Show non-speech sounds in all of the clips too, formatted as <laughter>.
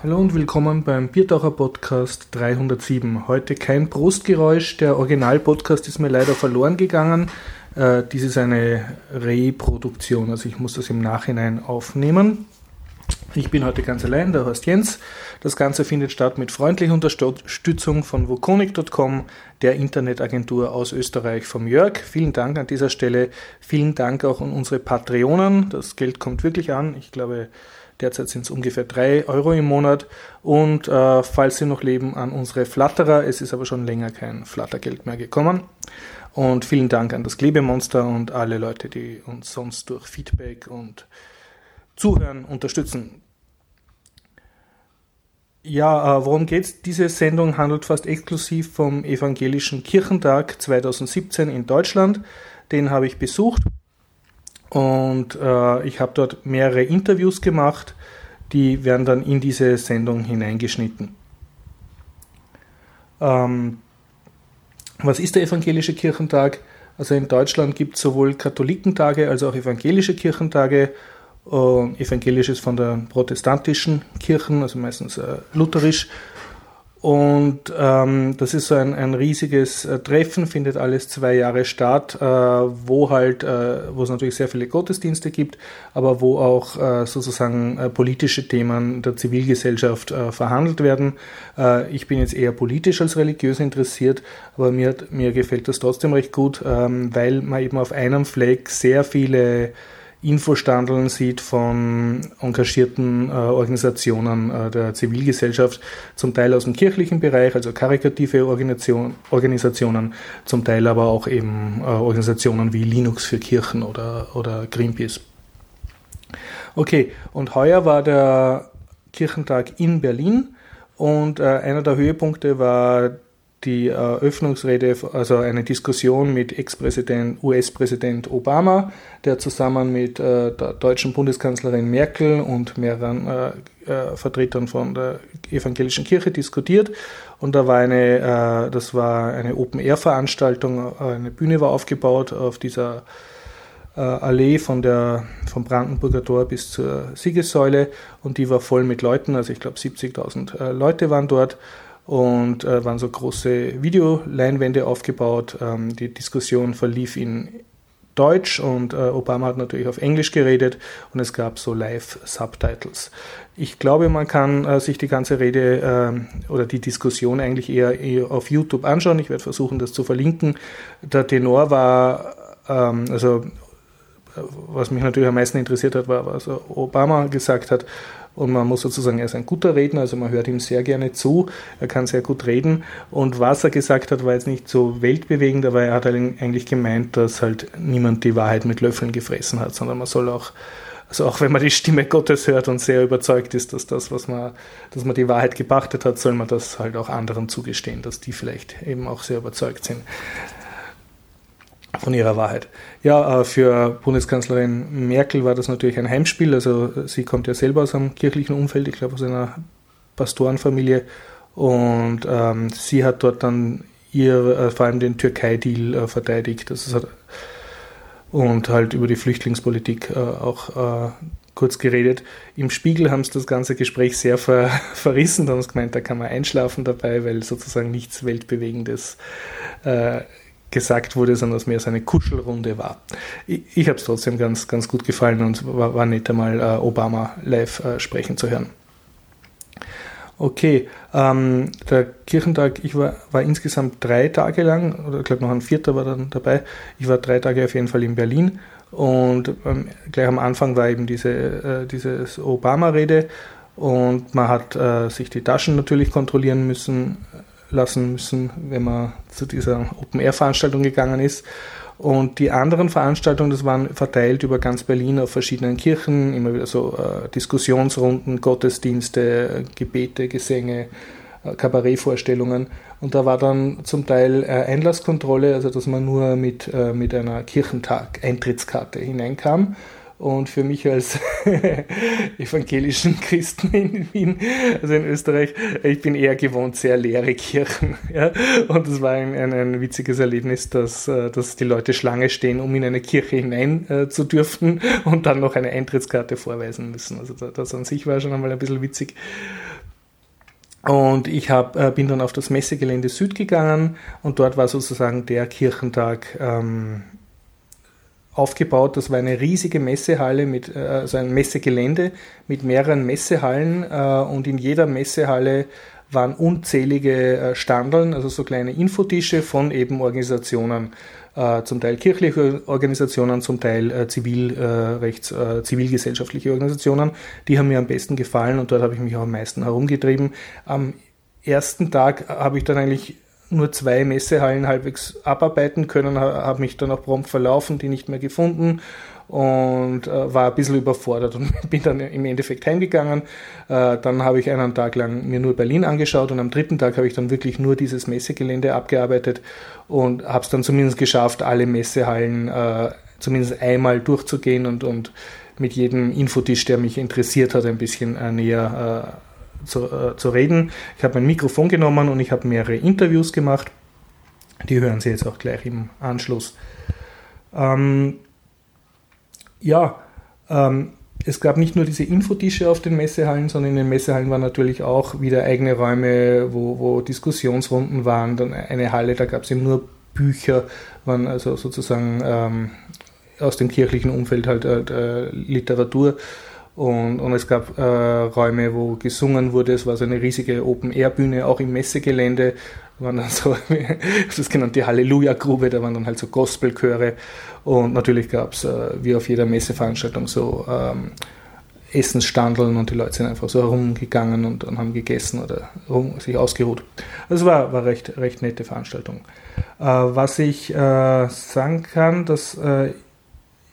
Hallo und willkommen beim Biertaucher Podcast 307. Heute kein Brustgeräusch, der Original-Podcast ist mir leider verloren gegangen. Äh, dies ist eine Reproduktion, also ich muss das im Nachhinein aufnehmen. Ich bin heute ganz allein, der Horst Jens. Das Ganze findet statt mit freundlicher Unterstützung von Vokonik.com, der Internetagentur aus Österreich vom Jörg. Vielen Dank an dieser Stelle. Vielen Dank auch an unsere Patreonen. Das Geld kommt wirklich an. Ich glaube, Derzeit sind es ungefähr 3 Euro im Monat. Und äh, falls Sie noch leben, an unsere Flatterer. Es ist aber schon länger kein Flattergeld mehr gekommen. Und vielen Dank an das Klebemonster und alle Leute, die uns sonst durch Feedback und Zuhören unterstützen. Ja, äh, worum geht's? Diese Sendung handelt fast exklusiv vom Evangelischen Kirchentag 2017 in Deutschland. Den habe ich besucht und äh, ich habe dort mehrere Interviews gemacht, die werden dann in diese Sendung hineingeschnitten. Ähm, was ist der evangelische Kirchentag? Also in Deutschland gibt es sowohl Katholikentage als auch evangelische Kirchentage. Äh, evangelisch ist von der protestantischen Kirchen, also meistens äh, lutherisch und ähm, das ist so ein, ein riesiges äh, Treffen, findet alles zwei Jahre statt, äh, wo halt, äh, wo es natürlich sehr viele Gottesdienste gibt, aber wo auch äh, sozusagen äh, politische Themen der Zivilgesellschaft äh, verhandelt werden. Ich bin jetzt eher politisch als religiös interessiert, aber mir, mir gefällt das trotzdem recht gut, ähm, weil man eben auf einem Fleck sehr viele Infostandeln sieht von engagierten äh, Organisationen äh, der Zivilgesellschaft, zum Teil aus dem kirchlichen Bereich, also karikative Organisation, Organisationen, zum Teil aber auch eben äh, Organisationen wie Linux für Kirchen oder, oder Greenpeace. Okay, und heuer war der Kirchentag in Berlin und äh, einer der Höhepunkte war die Eröffnungsrede, also eine Diskussion mit Ex-Präsident, US-Präsident Obama, der zusammen mit äh, der deutschen Bundeskanzlerin Merkel und mehreren äh, äh, Vertretern von der evangelischen Kirche diskutiert. Und da war eine, äh, das war eine Open-Air-Veranstaltung, eine Bühne war aufgebaut auf dieser äh, Allee von der, vom Brandenburger Tor bis zur Siegessäule und die war voll mit Leuten, also ich glaube 70.000 äh, Leute waren dort und äh, waren so große Videoleinwände aufgebaut. Ähm, die Diskussion verlief in Deutsch und äh, Obama hat natürlich auf Englisch geredet und es gab so Live-Subtitles. Ich glaube, man kann äh, sich die ganze Rede äh, oder die Diskussion eigentlich eher, eher, auf YouTube anschauen. Ich werde versuchen, das zu verlinken. Der Tenor war, ähm, also was mich natürlich am meisten interessiert hat, war, was Obama gesagt hat. Und man muss sozusagen, er ist ein guter Redner, also man hört ihm sehr gerne zu, er kann sehr gut reden. Und was er gesagt hat, war jetzt nicht so weltbewegend, aber er hat eigentlich gemeint, dass halt niemand die Wahrheit mit Löffeln gefressen hat, sondern man soll auch also auch wenn man die Stimme Gottes hört und sehr überzeugt ist, dass das, was man, dass man die Wahrheit gepachtet hat, soll man das halt auch anderen zugestehen, dass die vielleicht eben auch sehr überzeugt sind von ihrer Wahrheit. Ja, äh, für Bundeskanzlerin Merkel war das natürlich ein Heimspiel. Also sie kommt ja selber aus einem kirchlichen Umfeld, ich glaube aus einer Pastorenfamilie. Und ähm, sie hat dort dann ihr, äh, vor allem den Türkei-Deal äh, verteidigt. Das hat, und halt über die Flüchtlingspolitik äh, auch äh, kurz geredet. Im Spiegel haben sie das ganze Gespräch sehr ver <laughs> verrissen. Da haben sie gemeint, da kann man einschlafen dabei, weil sozusagen nichts Weltbewegendes äh, gesagt wurde, sondern dass mehr so eine Kuschelrunde war. Ich, ich habe es trotzdem ganz, ganz gut gefallen und war, war nett einmal äh, Obama live äh, sprechen zu hören. Okay, ähm, der Kirchentag, ich war, war insgesamt drei Tage lang, oder ich glaube noch ein vierter war dann dabei. Ich war drei Tage auf jeden Fall in Berlin und ähm, gleich am Anfang war eben diese äh, dieses Obama-Rede und man hat äh, sich die Taschen natürlich kontrollieren müssen, lassen müssen, wenn man zu dieser Open-Air-Veranstaltung gegangen ist. Und die anderen Veranstaltungen, das waren verteilt über ganz Berlin auf verschiedenen Kirchen, immer wieder so äh, Diskussionsrunden, Gottesdienste, Gebete, Gesänge, äh, Kabarettvorstellungen. Und da war dann zum Teil äh, Einlasskontrolle, also dass man nur mit, äh, mit einer Kirchentag-Eintrittskarte hineinkam. Und für mich als <laughs> evangelischen Christen in Wien, also in Österreich, ich bin eher gewohnt, sehr leere Kirchen. <laughs> Ja? Und es war ein, ein, ein, witziges Erlebnis, dass, äh, dass die Leute Schlange stehen, um in eine Kirche hinein äh, zu dürfen <laughs> und dann noch eine Eintrittskarte vorweisen müssen. Also das an sich war schon einmal ein bisschen witzig. Und ich hab, äh, bin dann auf das Messegelände Süd gegangen und dort war sozusagen der Kirchentag ähm, aufgebaut. Das war eine riesige Messehalle mit, äh, also ein Messegelände mit mehreren Messehallen äh, und in jeder Messehalle waren unzählige äh, Standeln, also so kleine Infotische von eben Organisationen, zum Teil kirchliche Organisationen, zum Teil Zivilrechts, zivilgesellschaftliche Organisationen. Die haben mir am besten gefallen und dort habe ich mich auch am meisten herumgetrieben. Am ersten Tag habe ich dann eigentlich nur zwei Messehallen halbwegs abarbeiten können, habe mich dann auch prompt verlaufen, die nicht mehr gefunden und äh, war ein bisschen überfordert und <laughs> bin dann im Endeffekt heimgegangen. Äh, dann habe ich einen Tag lang mir nur Berlin angeschaut und am dritten Tag habe ich dann wirklich nur dieses Messegelände abgearbeitet und habe es dann zumindest geschafft, alle Messehallen äh, zumindest einmal durchzugehen und, und mit jedem Infotisch, der mich interessiert hat, ein bisschen äh, näher äh, zu, äh, zu reden. Ich habe mein Mikrofon genommen und ich habe mehrere Interviews gemacht. Die hören Sie jetzt auch gleich im Anschluss. Ähm, ja, ähm, es gab nicht nur diese Infotische auf den Messehallen, sondern in den Messehallen waren natürlich auch wieder eigene Räume, wo, wo Diskussionsrunden waren. Dann eine Halle, da gab es eben nur Bücher, waren also sozusagen ähm, aus dem kirchlichen Umfeld halt äh, Literatur und, und es gab äh, Räume, wo gesungen wurde. Es war so eine riesige Open-Air-Bühne, auch im Messegelände. Waren dann so, <laughs> das genannt die Halleluja-Grube, da waren dann halt so Gospelchöre. Und natürlich gab es, äh, wie auf jeder Messeveranstaltung, so ähm, Essensstandeln und die Leute sind einfach so herumgegangen und, und haben gegessen oder rum, sich ausgeruht. Das war, war recht, recht nette Veranstaltung. Äh, was ich äh, sagen kann, dass äh,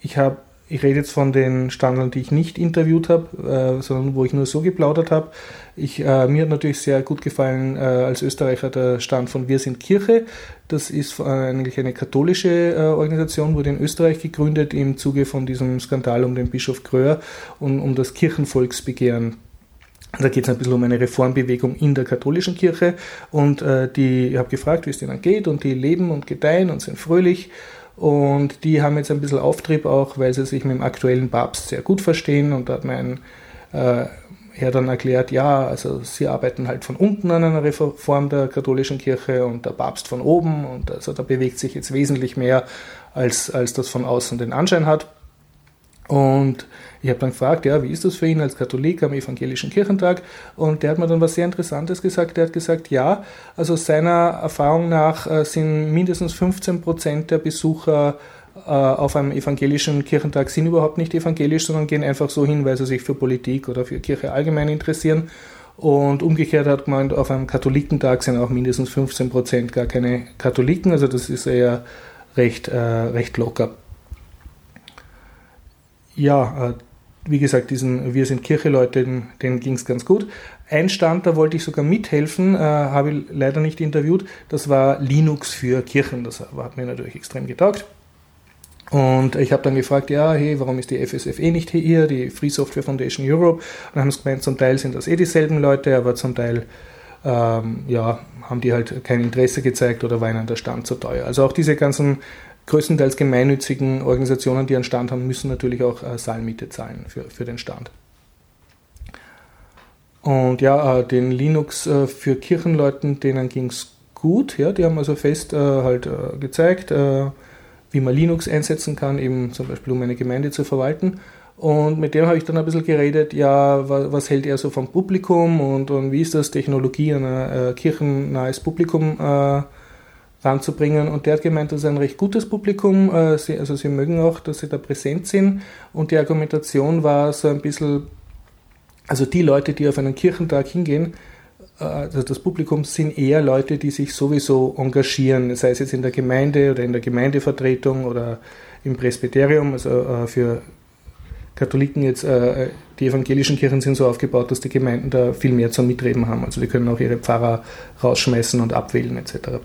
ich habe ich rede jetzt von den Standeln, die ich nicht interviewt habe, äh, sondern wo ich nur so geplaudert habe. Ich, äh, mir hat natürlich sehr gut gefallen äh, als Österreicher der Stand von Wir sind Kirche. Das ist eigentlich eine katholische äh, Organisation, wurde in Österreich gegründet im Zuge von diesem Skandal um den Bischof Kröhr und um das Kirchenvolksbegehren. Da geht es ein bisschen um eine Reformbewegung in der katholischen Kirche und äh, die, ich habe gefragt, wie es denen geht und die leben und gedeihen und sind fröhlich und die haben jetzt ein bisschen Auftrieb auch, weil sie sich mit dem aktuellen Papst sehr gut verstehen. Und da hat mein äh, Herr dann erklärt, ja, also sie arbeiten halt von unten an einer Reform der katholischen Kirche und der Papst von oben. Und also da bewegt sich jetzt wesentlich mehr, als, als das von außen den Anschein hat. Und ich habe dann gefragt, ja, wie ist das für ihn als Katholik am evangelischen Kirchentag? Und der hat mir dann was sehr Interessantes gesagt. Der hat gesagt, ja, also seiner Erfahrung nach äh, sind mindestens 15 Prozent der Besucher äh, auf einem evangelischen Kirchentag sind überhaupt nicht evangelisch, sondern gehen einfach so hin, weil sie sich für Politik oder für Kirche allgemein interessieren. Und umgekehrt hat gemeint, auf einem Katholikentag sind auch mindestens 15 Prozent gar keine Katholiken. Also das ist eher recht, äh, recht locker ja, äh, wie gesagt, diesen Wir sind Kirche-Leute, denen, ging es ganz gut. Ein Stand, da wollte ich sogar mithelfen, äh, habe ich leider nicht interviewt. Das war Linux für Kirchen. Das hat mir natürlich extrem getaugt. Und ich habe dann gefragt, ja, hey, warum ist die FSFE nicht hier, die Free Software Foundation Europe? Und dann haben sie gemeint, zum Teil sind das eh dieselben Leute, aber zum Teil ähm, ja, haben die halt kein Interesse gezeigt oder war ihnen der Stand zu teuer. Also auch diese ganzen größtenteils gemeinnützigen Organisationen, die einen Stand haben, müssen natürlich auch äh, Saalmiete zahlen für, für den Stand. Und ja, äh, den Linux äh, für Kirchenleuten, denen ging es gut. Ja, die haben also fest äh, halt äh, gezeigt, äh, wie man Linux einsetzen kann, eben zum Beispiel um eine Gemeinde zu verwalten. Und mit dem habe ich dann ein bisschen geredet, ja, was, was hält er so vom Publikum und, und wie ist das, Technologie an ein kirchennahes Publikum ranzubringen. Und der hat gemeint, das ist ein recht gutes Publikum. Äh, sie, also sie mögen auch, dass sie da präsent sind. Und die Argumentation war so ein bisschen, also die Leute, die auf einen Kirchentag hingehen, äh, also das Publikum sind eher Leute, die sich sowieso engagieren, sei es jetzt in der Gemeinde oder in der Gemeindevertretung oder im Presbyterium, also äh, für Katholiken jetzt, die evangelischen Kirchen sind so aufgebaut, dass die Gemeinden da viel mehr zum Mitreden haben. Also die können auch ihre Pfarrer rausschmeißen und abwählen etc.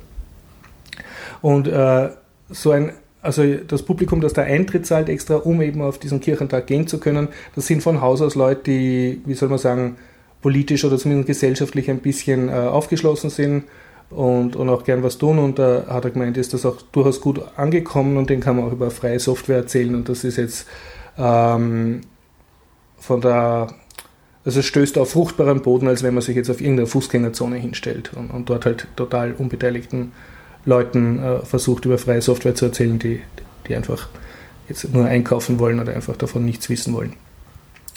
Und äh, so ein also das Publikum, das da Eintritt zahlt extra, um eben auf diesen Kirchentag gehen zu können, das sind von Haus aus Leute, die, wie soll man sagen, politisch oder zumindest gesellschaftlich ein bisschen äh, aufgeschlossen sind und, und auch gern was tun. Und da hat er gemeint, ist das auch durchaus gut angekommen und den kann man auch über freie Software erzählen. Und das ist jetzt ähm, von der, also es stößt auf fruchtbaren Boden, als wenn man sich jetzt auf irgendeine Fußgängerzone hinstellt und, und dort halt total unbeteiligten Leuten äh, versucht, über freie Software zu erzählen, die, die einfach jetzt nur einkaufen wollen oder einfach davon nichts wissen wollen.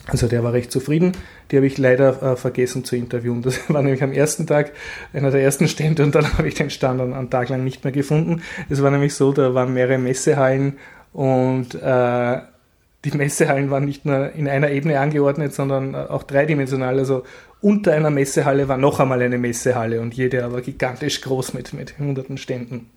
Also der war recht zufrieden. Die habe ich leider äh, vergessen zu interviewen. Das <laughs> war nämlich am ersten Tag einer der ersten Stände und dann <laughs> habe ich den Stand an, einen Tag lang nicht mehr gefunden. Es war nämlich so, da waren mehrere Messehallen und äh, die Messehallen waren nicht nur in einer Ebene angeordnet, sondern auch dreidimensional. Also unter einer Messehalle war noch einmal eine Messehalle und jede aber gigantisch groß mit, mit hunderten Ständen.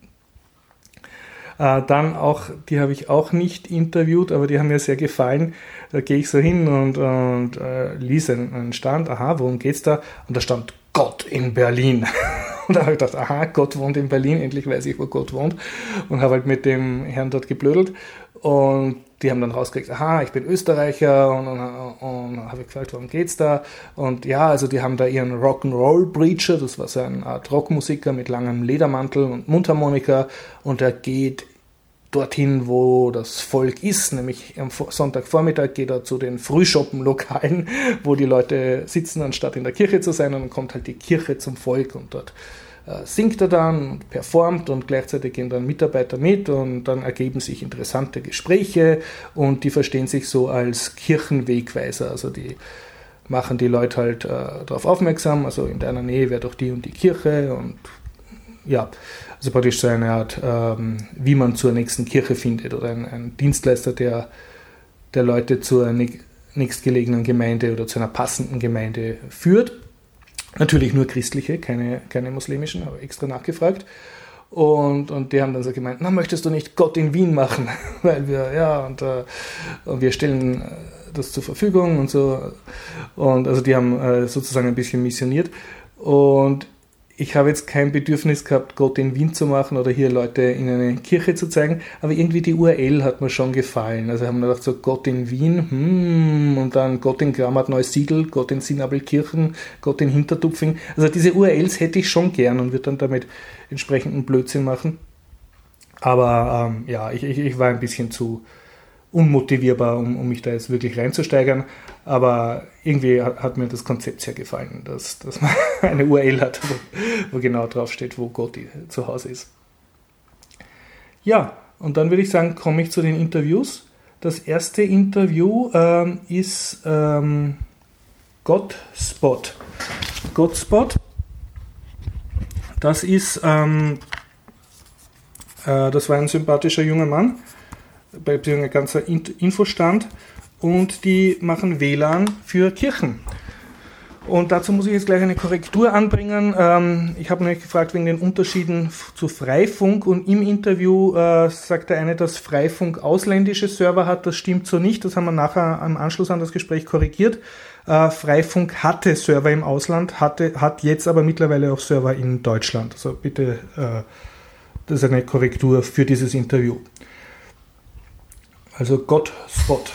Äh, dann auch, die habe ich auch nicht interviewt, aber die haben mir sehr gefallen. Da gehe ich so hin und, und äh, einen, einen Stand. Aha, worum geht's da? Und da stand Gott in Berlin. <laughs> Und da habe ich gedacht, aha, Gott wohnt in Berlin, endlich weiß ich, wo Gott wohnt. Und habe halt mit dem Herrn dort geblödelt. Und die haben dann rausgekriegt, aha, ich bin Österreicher und, und, und habe gefragt, warum geht's da? Und ja, also die haben da ihren Rock'n'Roll Preacher, das war so eine Art Rockmusiker mit langem Ledermantel und Mundharmonika und er geht dorthin, wo das Volk ist, nämlich am Sonntagvormittag geht er zu den Frühschoppenlokalen, <laughs> wo die Leute sitzen, anstatt in der Kirche zu sein, und dann kommt halt die Kirche zum Volk und dort singt er dann und performt und gleichzeitig gehen dann Mitarbeiter mit und dann ergeben sich interessante Gespräche und die verstehen sich so als Kirchenwegweiser. Also die machen die Leute halt äh, darauf aufmerksam, also in deiner Nähe wäre doch die und die Kirche und ja, also praktisch so eine Art, ähm, wie man zur nächsten Kirche findet oder ein, ein Dienstleister, der, der Leute zur nächstgelegenen Gemeinde oder zu einer passenden Gemeinde führt. Natürlich nur christliche, keine, keine muslimischen, aber extra nachgefragt. Und, und die haben dann so gemeint, na, möchtest du nicht Gott in Wien machen? <laughs> Weil wir, ja, und, äh, und wir stellen äh, das zur Verfügung und so. Und also die haben äh, sozusagen ein bisschen missioniert. Und ich habe jetzt kein Bedürfnis gehabt, Gott in Wien zu machen oder hier Leute in eine Kirche zu zeigen, aber irgendwie die URL hat mir schon gefallen. Also haben wir gedacht, so Gott in Wien, hm, und dann Gott in Grammart Neusiedl, Gott in Sinabelkirchen, Gott in Hintertupfing. Also diese URLs hätte ich schon gern und würde dann damit entsprechenden Blödsinn machen. Aber ähm, ja, ich, ich, ich war ein bisschen zu, unmotivierbar, um, um mich da jetzt wirklich reinzusteigern. Aber irgendwie hat, hat mir das Konzept sehr gefallen, dass, dass man <laughs> eine URL hat, wo, wo genau drauf steht, wo Gott zu Hause ist. Ja, und dann würde ich sagen, komme ich zu den Interviews. Das erste Interview ähm, ist ähm, Godspot. Godspot, das ist, ähm, äh, das war ein sympathischer junger Mann, beziehungsweise ein ganzer Infostand und die machen WLAN für Kirchen. Und dazu muss ich jetzt gleich eine Korrektur anbringen. Ähm, ich habe nämlich gefragt wegen den Unterschieden zu Freifunk und im Interview äh, sagt der eine, dass Freifunk ausländische Server hat. Das stimmt so nicht. Das haben wir nachher am Anschluss an das Gespräch korrigiert. Äh, Freifunk hatte Server im Ausland, hatte, hat jetzt aber mittlerweile auch Server in Deutschland. Also bitte, äh, das ist eine Korrektur für dieses Interview. Also Godspot.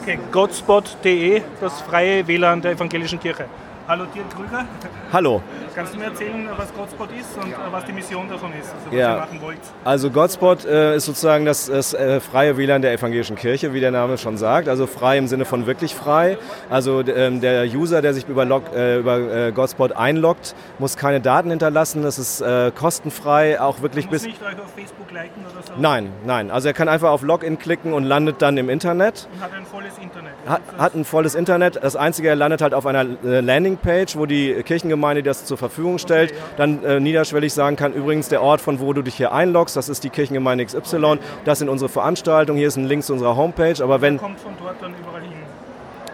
Okay, godspot.de, das freie WLAN der evangelischen Kirche. Hallo Dirk Krüger. Hallo. Kannst du mir erzählen, was Godspot ist und was die Mission davon ist, also was ja. ihr machen wollt? Also Godspot äh, ist sozusagen das, das äh, freie WLAN der evangelischen Kirche, wie der Name schon sagt. Also frei im Sinne von wirklich frei. Also ähm, der User, der sich über, Log, äh, über äh, Godspot einloggt, muss keine Daten hinterlassen. Das ist äh, kostenfrei, auch wirklich bis... nicht euch auf Facebook liken oder so? Nein, nein. Also er kann einfach auf Login klicken und landet dann im Internet. Und hat ein volles Internet. Hat, hat ein volles Internet. Das Einzige, er landet halt auf einer äh, Landingpage, wo die Kirchengemeinde das zur Verfügung stellt. Dann äh, niederschwellig sagen kann, übrigens der Ort, von wo du dich hier einloggst, das ist die Kirchengemeinde XY. Das sind unsere Veranstaltungen. Hier ist ein Link zu unserer Homepage. Aber wenn... kommt von dort dann überall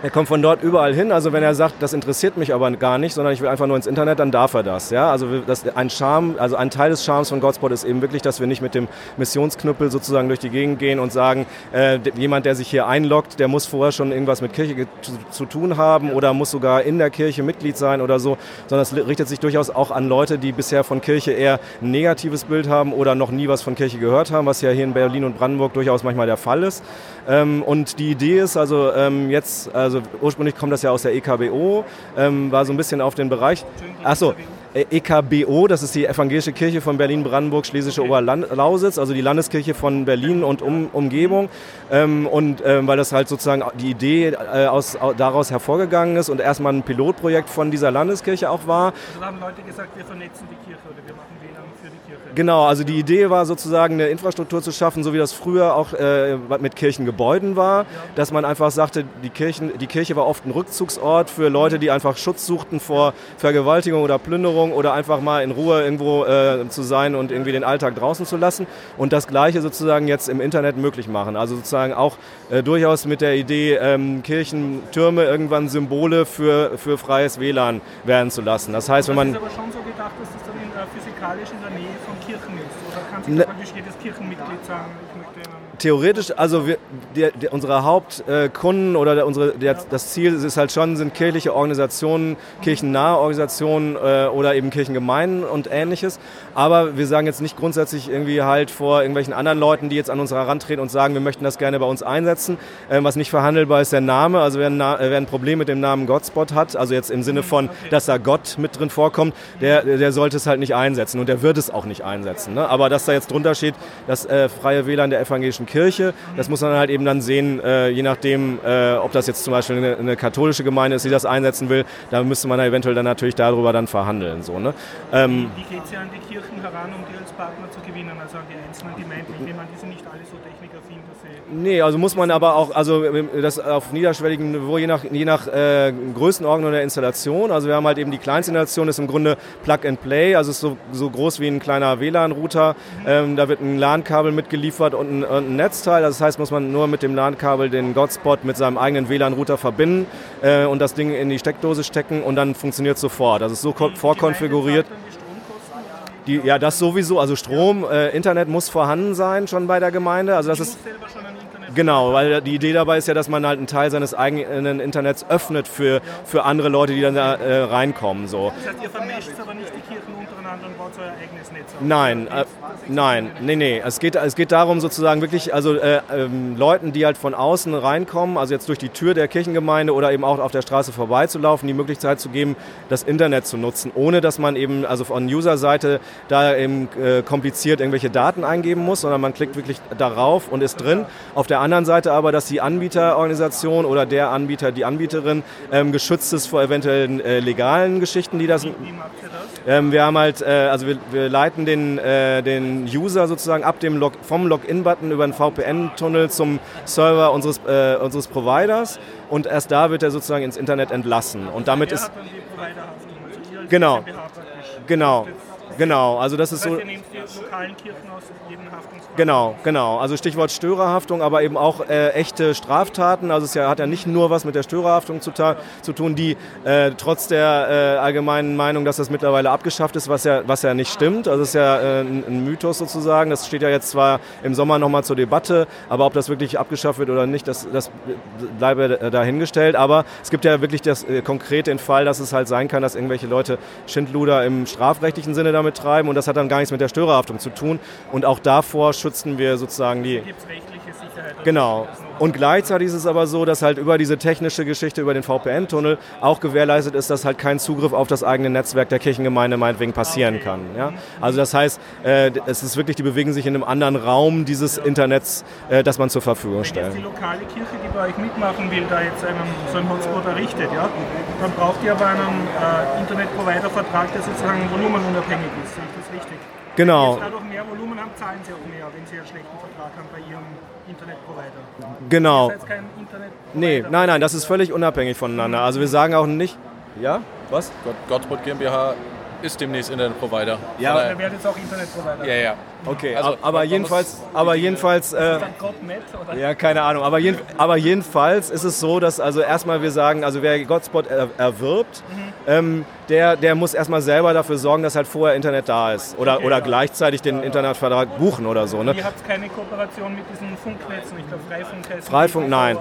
Er kommt von dort überall hin. Also wenn er sagt, das interessiert mich aber gar nicht, sondern ich will einfach nur ins Internet, dann darf er das. Ja? Also das, ein Charme, also ein Teil des Charmes von Godspot ist eben wirklich, dass wir nicht mit dem Missionsknüppel sozusagen durch die Gegend gehen und sagen, äh, jemand, der sich hier einloggt, der muss vorher schon irgendwas mit Kirche zu, zu, tun haben oder muss sogar in der Kirche Mitglied sein oder so, sondern es richtet sich durchaus auch an Leute, die bisher von Kirche eher ein negatives Bild haben oder noch nie was von Kirche gehört haben, was ja hier in Berlin und Brandenburg durchaus manchmal der Fall ist. Ähm, und die Idee ist also ähm, jetzt, also ursprünglich kommt das ja aus der EKBO, ähm, war so ein bisschen auf den Bereich. Achso, EKBO, das ist die Evangelische Kirche von Berlin-Brandenburg, Schlesische Oberlausitz, also die Landeskirche von Berlin und um, Umgebung. Ähm, und ähm, weil das halt sozusagen die Idee äh, aus, daraus hervorgegangen ist und erstmal ein Pilotprojekt von dieser Landeskirche auch war. Also haben Leute gesagt, wir vernetzen die Kirche oder wir machen Genau, also die Idee war sozusagen eine Infrastruktur zu schaffen, so wie das früher auch äh, mit Kirchengebäuden war, dass man einfach sagte, die, Kirchen, die Kirche war oft ein Rückzugsort für Leute, die einfach Schutz suchten vor Vergewaltigung oder Plünderung oder einfach mal in Ruhe irgendwo äh, zu sein und irgendwie den Alltag draußen zu lassen und das Gleiche sozusagen jetzt im Internet möglich machen. Also sozusagen auch äh, durchaus mit der Idee, ähm, Kirchentürme irgendwann Symbole für, für freies WLAN werden zu lassen. Das heißt, wenn man... Das ist aber schon so gedacht, dass das dann in, äh, physikalisch in der Nähe von Kirchen ist. Oder kann sich ne, praktisch jedes Kirchenmitglied sagen, theoretisch, also wir, die, die, unsere Hauptkunden oder der, unsere, der, das Ziel ist halt schon, sind kirchliche Organisationen, kirchennahe Organisationen äh, oder eben Kirchengemeinden und ähnliches. Aber wir sagen jetzt nicht grundsätzlich irgendwie halt vor irgendwelchen anderen Leuten, die jetzt an uns herantreten und sagen, wir möchten das gerne bei uns einsetzen. Ähm, was nicht verhandelbar ist der Name. Also wer ein, wer ein Problem mit dem Namen Godspot hat, also jetzt im Sinne von, dass da Gott mit drin vorkommt, der, der sollte es halt nicht einsetzen und der wird es auch nicht einsetzen. Ne? Aber dass da jetzt drunter steht, das äh, freie WLAN der evangelischen Kirche. Das muss man halt eben dann sehen, äh, je nachdem, äh, ob das jetzt zum Beispiel eine, eine, katholische Gemeinde ist, die das einsetzen will. Da müsste man eventuell dann natürlich darüber dann verhandeln. So, ne? ähm, wie, geht es ja an die Kirchen heran, um die als Partner zu gewinnen? Also an die einzelnen Gemeinden? Ich nehme an, die sind nicht alle so technikaffin, dass sie... Nee, also muss man aber auch, also das auf niederschwelligem Niveau, je nach, je nach äh, Größenordnung der Installation. Also wir haben halt eben die Kleinstinstallation, ist im Grunde Plug and Play, also ist so, so groß wie ein kleiner WLAN-Router. Ähm, da wird ein LAN-Kabel mitgeliefert und ein, und ein Netzteil. Das heißt, muss man nur mit dem LAN-Kabel den Godspot mit seinem eigenen WLAN-Router verbinden äh, und das Ding in die Steckdose stecken und dann funktioniert es sofort. Das ist so vorkonfiguriert. Die, ja, das sowieso. Also Strom, äh, Internet muss vorhanden sein schon bei der Gemeinde. Also das ist Genau, weil die Idee dabei ist ja, dass man halt einen Teil seines eigenen Internets öffnet für, für andere Leute, die dann da äh, reinkommen. So. Das heißt, ihr vermischt aber nicht die Kirchen baut euer eigenes Netz auf? Nein, äh, nein, nee, nee. Es geht, es geht darum sozusagen wirklich, also äh, ähm, Leuten, die halt von außen reinkommen, also jetzt durch die Tür der Kirchengemeinde oder eben auch auf der Straße vorbeizulaufen, die Möglichkeit zu geben, das Internet zu nutzen, ohne dass man eben also von User-Seite da eben äh, kompliziert irgendwelche Daten eingeben muss, sondern man klickt wirklich darauf und ist drin. Auf der anderen Seite aber, dass die Anbieterorganisation oder der Anbieter, die Anbieterin ähm, geschützt ist vor eventuellen äh, legalen Geschichten, die das. Wie, wie macht ihr das? Ähm, wir haben halt, äh, also wir, wir leiten den, äh, den User sozusagen ab dem Log, vom Login-Button über den VPN-Tunnel zum Server unseres, äh, unseres Providers und erst da wird er sozusagen ins Internet entlassen. Und damit ist. Genau. Genau. Genau, also das ist so. Ihr nehmt die lokalen Kirchen aus jedem Haftungsfall. Genau, genau. Also Stichwort Störerhaftung, aber eben auch äh, echte Straftaten. Also es ja, hat ja nicht nur was mit der Störerhaftung zu, zu tun, die äh, trotz der äh, allgemeinen Meinung, dass das mittlerweile abgeschafft ist, was ja, was ja nicht stimmt. Also es ist ja äh, ein, ein, Mythos sozusagen. Das steht ja jetzt zwar im Sommer nochmal zur Debatte, aber ob das wirklich abgeschafft wird oder nicht, das, das bleibe dahingestellt. Aber es gibt ja wirklich das äh, konkrete Fall, dass es halt sein kann, dass irgendwelche Leute Schindluder im strafrechtlichen Sinne damit treiben und das hat dann gar nichts mit der Störerhaftung zu tun. Und auch davor schützen wir sozusagen die. Gibt es rechtliche? Genau. Und gleichzeitig ist es aber so, dass halt über diese technische Geschichte, über den VPN-Tunnel auch gewährleistet ist, dass halt kein Zugriff auf das eigene Netzwerk der Kirchengemeinde meinetwegen passieren kann. Ja? Also das heißt, äh, es ist wirklich, die bewegen sich in einem anderen Raum dieses Internets, äh, das man zur Verfügung stellt. Wenn jetzt die lokale Kirche, die bei euch mitmachen will, da jetzt einen, so einen Hotspot errichtet, ja, dann braucht ihr aber einen äh, Internetprovider-Vertrag, der sozusagen volumenunabhängig ist. Sehe ich das richtig? Genau. Wenn Sie dadurch mehr Volumen haben, zahlen Sie auch mehr, wenn Sie einen schlechten Vertrag haben bei Ihrem Internetprovider. Genau. Das ist kein Internet nee, nein, nein, das ist völlig unabhängig voneinander. Also wir sagen auch nicht. Ja? Was? Gottbrot GmbH ist demnächst Internetprovider. Ja, Oder werdet jetzt auch Internetprovider? Ja, ja. Okay, Also, aber jedenfalls, aber jedenfalls, äh, ja, keine Ahnung, aber, jeden, aber jedenfalls ist es so, dass also erstmal wir sagen, also wer Godspot er, erwirbt, ähm, der, der muss erstmal selber dafür sorgen, dass halt vorher Internet da ist oder, Okay, oder ja. gleichzeitig den Internetvertrag buchen oder so. Ne? Ihr habt keine Kooperation mit diesen Funknetzen, ich glaube Freifunk heißt Freifunk, nein.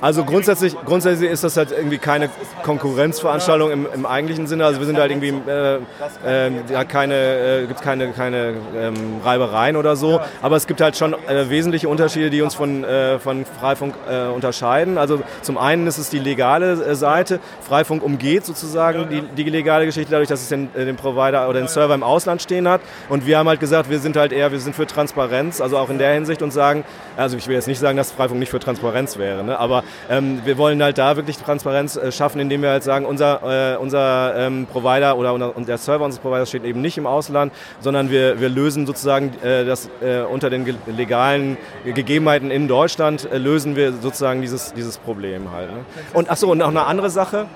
Also grundsätzlich, grundsätzlich ist das halt irgendwie keine Konkurrenzveranstaltung im, im eigentlichen Sinne. Also wir sind halt irgendwie, äh, äh, ja, keine, äh, gibt keine, keine ähm, Reibereien oder so. Aber es gibt halt schon äh, wesentliche Unterschiede, die uns von, äh, von Freifunk äh, unterscheiden. Also zum einen ist es die legale äh, Seite. Freifunk umgeht sozusagen die, die legale Geschichte dadurch, dass es den, äh, den Provider oder den Server im Ausland stehen hat. Und wir haben halt gesagt, wir sind halt eher, wir sind für Transparenz, also auch in der Hinsicht und sagen, also ich will jetzt nicht sagen, dass Freifunk nicht für Transparenz wäre, ne? aber ähm, wir wollen halt da wirklich Transparenz äh, schaffen, indem wir halt sagen, unser, äh, unser ähm, Provider oder unser, der Server unseres Providers steht eben nicht im Ausland, sondern wir, wir lösen sozusagen äh, das äh, unter den legalen Gegebenheiten in Deutschland äh, lösen wir sozusagen dieses, dieses Problem halt. Ne? Und achso, und noch eine andere Sache.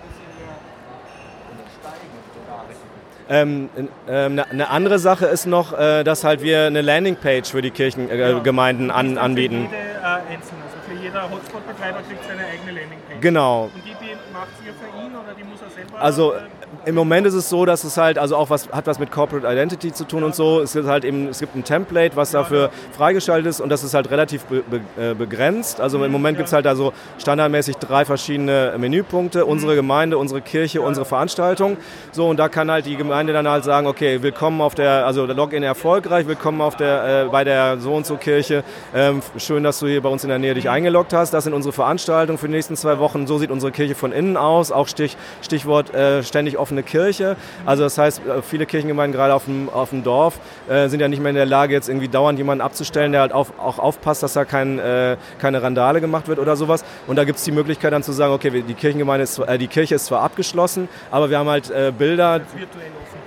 Ähm, ähm, eine- andere Sache ist noch, äh, dass halt wir eine Landingpage für die Kirchengemeinden an, anbieten. Für jede äh, einzelne, also für jeder Hotspot-Betreiber kriegt seine eigene Landingpage. Genau. Und die, die macht ihr für ihn oder die muss er selber? Also äh, im Moment ist es so, dass es halt also auch was hat was mit Corporate Identity zu tun und so. Es gibt halt eben es gibt ein Template, was dafür freigeschaltet ist und das ist halt relativ be, be, äh, begrenzt. Also im Moment gibt es halt also standardmäßig drei verschiedene Menüpunkte: unsere Gemeinde, unsere Kirche, unsere Veranstaltung. So und da kann halt die Gemeinde dann halt sagen, okay, willkommen auf der also der Login erfolgreich, willkommen auf der äh, bei der so und so Kirche. Ähm, schön, dass du hier bei uns in der Nähe dich eingeloggt hast. Das sind unsere Veranstaltungen für die nächsten zwei Wochen. So sieht unsere Kirche von innen aus. Auch Stich, Stichwort äh, ständig offene Kirche. Also das heißt, äh, viele Kirchengemeinden gerade auf dem, auf dem Dorf äh, sind ja nicht mehr in der Lage, jetzt irgendwie dauernd jemanden abzustellen, der halt auf, auch aufpasst, dass da kein, äh, keine Randale gemacht wird oder sowas. Und da gibt es die Möglichkeit dann zu sagen, okay, die Kirchengemeinde ist, äh, die Kirche ist zwar abgeschlossen, aber wir haben halt äh, Bilder.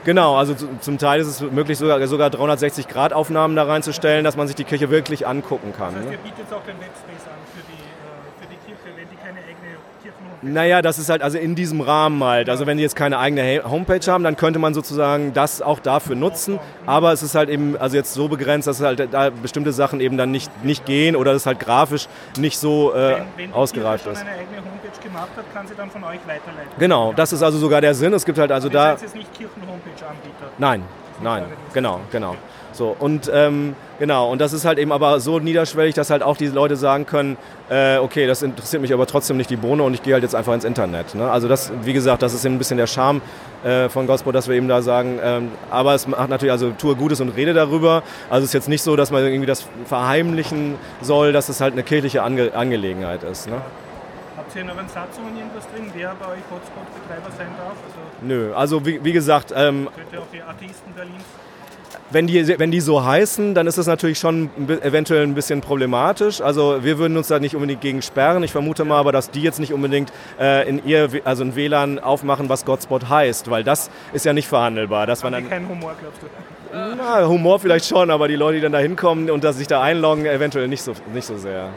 Genau, also zu- zum Teil ist es möglich, sogar, sogar 360-Grad-Aufnahmen da reinzustellen, dass man sich die Kirche wirklich angucken kann. Das heißt, Ne? ihr bietet auch den Webspace an für die, äh, für die Kirche, wenn die keine eigene Kirchenhomepage Naja, das ist halt also in diesem Rahmen halt. Also wenn die jetzt keine eigene Homepage haben, dann könnte man sozusagen das auch dafür nutzen. Aber es ist halt eben also jetzt so begrenzt, dass halt da bestimmte Sachen eben dann nicht, nicht gehen oder das halt grafisch nicht so äh, Wenn, wenn ausgereift ist. schon eine eigene Homepage gemacht hat, kann sie dann von euch weiterleiten. Genau, das ist also sogar der Sinn. Es gibt halt also da... seid jetzt nicht Kirchenhomepage-Anbieter. Nein, nein, genau, genau. So, und ähm, genau, und das ist halt eben aber so niederschwellig, dass halt auch die Leute sagen können, äh, okay, das interessiert mich aber trotzdem nicht die Bohne und ich gehe halt jetzt einfach ins Internet. Ne? Also das, wie gesagt, das ist ein bisschen der Charme äh, von Gospel, dass wir eben da sagen, ähm, aber es macht natürlich, also tue Gutes und rede darüber. Also es ist jetzt nicht so, dass man irgendwie das verheimlichen soll, dass es halt eine kirchliche Ange Angelegenheit ist. Ne? Habt ihr in euren Satzungen irgendwas drin, wer bei euch Hotspot-Betreiber sein darf? Also Nö, also wie, wie gesagt, ähm, könnt ihr auch die Atheisten Berlins Wenn die, wenn die so heißen, dann ist das natürlich schon eventuell ein bisschen problematisch. Also wir würden uns da nicht unbedingt gegen sperren. Ich vermute mal aber, dass die jetzt nicht unbedingt äh, in ihr, also ein WLAN aufmachen, was Godspot heißt, weil das ist ja nicht verhandelbar. Dass man haben dann, keinen Humor, glaubst du? na, Humor vielleicht schon, aber die Leute, die dann da hinkommen und dass sich da einloggen, eventuell nicht so, nicht so sehr.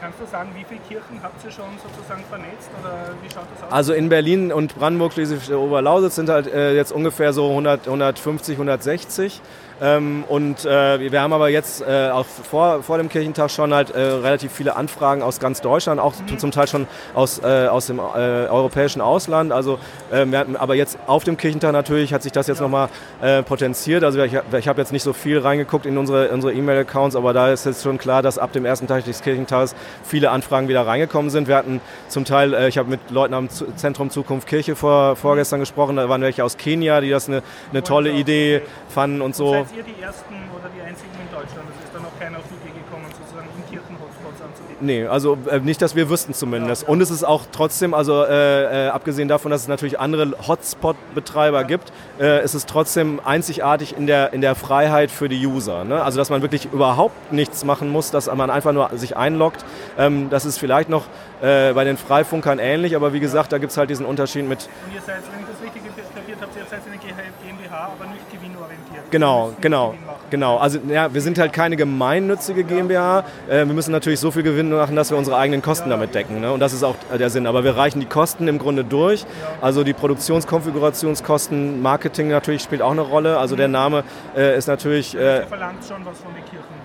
Kannst du sagen, wie viele Kirchen habt ihr schon sozusagen vernetzt oder wie schaut das aus? Also in Berlin und Brandenburg, schleswig Oberlausitz sind halt äh, jetzt ungefähr so 100, 150, 160. Ähm, und äh, wir haben aber jetzt äh, auch vor, vor dem Kirchentag schon halt äh, relativ viele Anfragen aus ganz Deutschland, auch Mhm. zum Teil schon aus, äh, aus dem äh, europäischen Ausland. Also äh, wir hatten, aber jetzt auf dem Kirchentag natürlich hat sich das jetzt nochmal äh, potenziert. Also ich, ich habe jetzt nicht so viel reingeguckt in unsere, unsere E-Mail-Accounts, aber da ist jetzt schon klar, dass ab dem ersten Tag des Kirchentages viele Anfragen wieder reingekommen sind. Wir hatten zum Teil, äh, ich habe mit Leuten am Zentrum Zukunft Kirche vor, vorgestern gesprochen, da waren welche aus Kenia, die das eine, eine tolle Idee fanden und so. Seid ihr die Ersten oder die Einzigen in Deutschland? Also ist da noch keiner auf die Idee gekommen, sozusagen in Kirchen-Hotspots anzubieten? Nee, also äh, nicht, dass wir wüssten zumindest. Und es ist auch trotzdem, also äh, äh, abgesehen davon, dass es natürlich andere Hotspot-Betreiber gibt, äh, ist es trotzdem einzigartig in der, in der Freiheit für die User. Ne? Also dass man wirklich überhaupt nichts machen muss, dass man einfach nur sich einloggt. Ähm, das ist vielleicht noch äh, bei den Freifunkern ähnlich, aber wie gesagt, da gibt es halt diesen Unterschied mit Und ihr seid, wenn ich das richtig kapiert habt, ihr seid eine GmbH, aber nicht gewinnorientiert. Genau, genau, genau. Also ja, wir sind halt keine gemeinnützige GmbH. Äh, wir müssen natürlich so viel Gewinn machen, dass wir unsere eigenen Kosten damit decken. Ne? Und das ist auch der Sinn. Aber wir reichen die Kosten im Grunde durch. Also die Produktionskonfigurationskosten, Marketing natürlich spielt auch eine Rolle. Also der Name äh, ist natürlich... Äh, verlangt schon was von den Kirchen.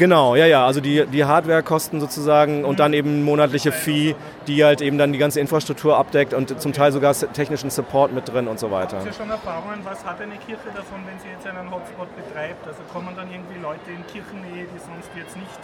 Genau, ja, ja. Also die, die Hardware-Kosten sozusagen und dann eben monatliche Fee, die halt eben dann die ganze Infrastruktur abdeckt und zum Teil sogar technischen Support mit drin und so weiter. Habt ihr schon Erfahrungen, was hat eine Kirche davon, wenn sie jetzt einen Hotspot betreibt? Also kommen dann irgendwie Leute in Kirchennähe, die sonst jetzt nicht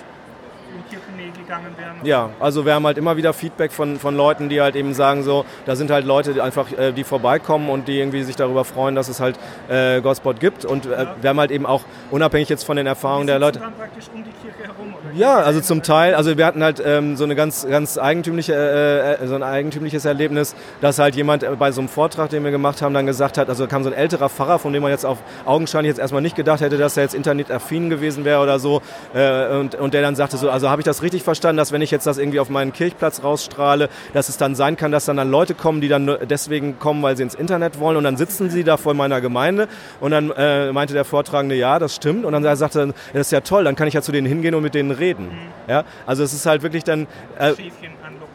in Kirchennähe gegangen wären? Ja, also wir haben halt immer wieder Feedback von, von Leuten, die halt eben sagen so, da sind halt Leute, die einfach, äh, die vorbeikommen und die irgendwie sich darüber freuen, dass es halt äh, Godspot gibt und äh, ja. wir haben halt eben auch, unabhängig jetzt von den Erfahrungen der Leute... Dann praktisch um die Kirche herum? Ja, also zum Teil, also wir hatten halt ähm, so eine ganz, ganz eigentümliche, äh, äh, so ein eigentümliches Erlebnis, dass halt jemand äh, bei so einem Vortrag, den wir gemacht haben, dann gesagt hat, also kam so ein älterer Pfarrer, von dem man jetzt auf augenscheinlich jetzt erstmal nicht gedacht hätte, dass er jetzt internetaffin gewesen wäre oder so und, und der dann sagte so, also habe ich das richtig verstanden, dass wenn ich jetzt das irgendwie auf meinen Kirchplatz rausstrahle, dass es dann sein kann, dass dann, dann Leute kommen, die dann deswegen kommen, weil sie ins Internet wollen und dann sitzen sie da vor meiner Gemeinde und dann äh, meinte der Vortragende, ja, das stimmt und dann sagte er, das ist ja toll, dann kann ich ja zu denen hingehen und mit denen reden. Mhm. Ja? Also es ist halt wirklich dann... Äh,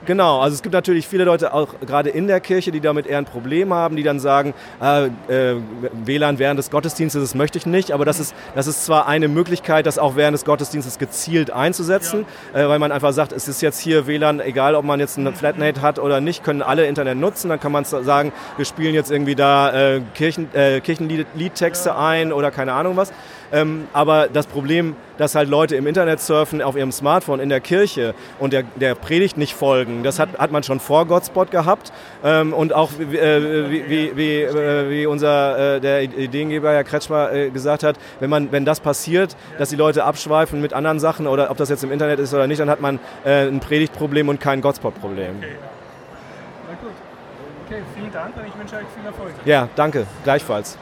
Genau, also es gibt natürlich viele Leute, auch gerade in der Kirche, die damit eher ein Problem haben, die dann sagen, äh, äh, WLAN während des Gottesdienstes, das möchte ich nicht, aber das ist, das ist zwar eine Möglichkeit, das auch während des Gottesdienstes gezielt einzusetzen, ja. äh, weil man einfach sagt, es ist jetzt hier WLAN, egal ob man jetzt eine Flatnate hat oder nicht, können alle Internet nutzen, dann kann man sagen, wir spielen jetzt irgendwie da äh, Kirchen, äh, Kirchenliedtexte ja. ein oder keine Ahnung was. Ähm, aber das Problem, dass halt Leute im Internet surfen auf ihrem Smartphone in der Kirche und der, der Predigt nicht folgen, das hat, hat man schon vor Godspot gehabt. Ähm, und auch wie, äh, wie, wie, wie, äh, wie unser äh, der Ideengeber Herr Kretschmer äh, gesagt hat, wenn, man, wenn das passiert, dass die Leute abschweifen mit anderen Sachen oder ob das jetzt im Internet ist oder nicht, dann hat man äh, ein Predigtproblem und kein Godspot-Problem. Okay. Okay, vielen Dank und ich wünsche euch viel Erfolg. Ja, danke. Gleichfalls.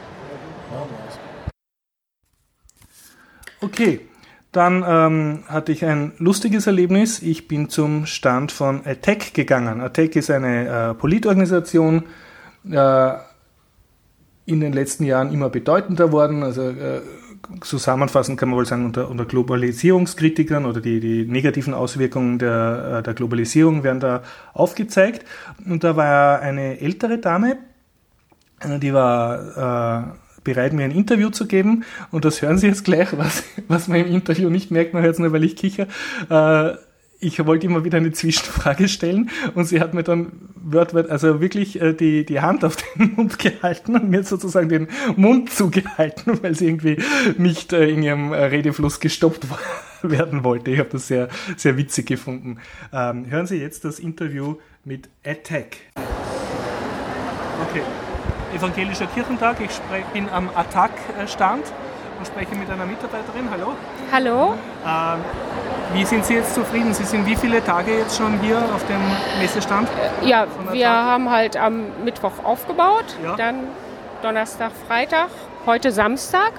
Okay, dann ähm, hatte ich ein lustiges Erlebnis. Ich bin zum Stand von ATTAC gegangen. ATTAC ist eine äh, Politorganisation, äh, in den letzten Jahren immer bedeutender worden. Also äh, zusammenfassend kann man wohl sagen, unter, unter Globalisierungskritikern oder die, die negativen Auswirkungen der, äh, der Globalisierung werden da aufgezeigt. Und da war eine ältere Dame, äh, die war äh, bereit, mir ein Interview zu geben. Und das hören Sie jetzt gleich, was, was man im Interview nicht merkt, man hört es nur, weil ich kicher. Äh, ich wollte immer wieder eine Zwischenfrage stellen und sie hat mir dann wörtwort, also wirklich äh, die, die Hand auf den Mund gehalten und mir sozusagen den Mund zugehalten, weil sie irgendwie nicht äh, in ihrem Redefluss gestoppt <laughs> werden wollte. Ich habe das sehr, sehr witzig gefunden. Ähm, hören Sie jetzt das Interview mit Attack. Okay evangelischer Kirchentag. Ich bin am Attack-Stand und spreche mit einer Mitarbeiterin. Hallo. Hallo. Ähm, wie sind Sie jetzt zufrieden? Sie sind wie viele Tage jetzt schon hier auf dem Messestand? Äh, ja, wir haben halt am Mittwoch aufgebaut, ja. dann Donnerstag, Freitag, heute Samstag.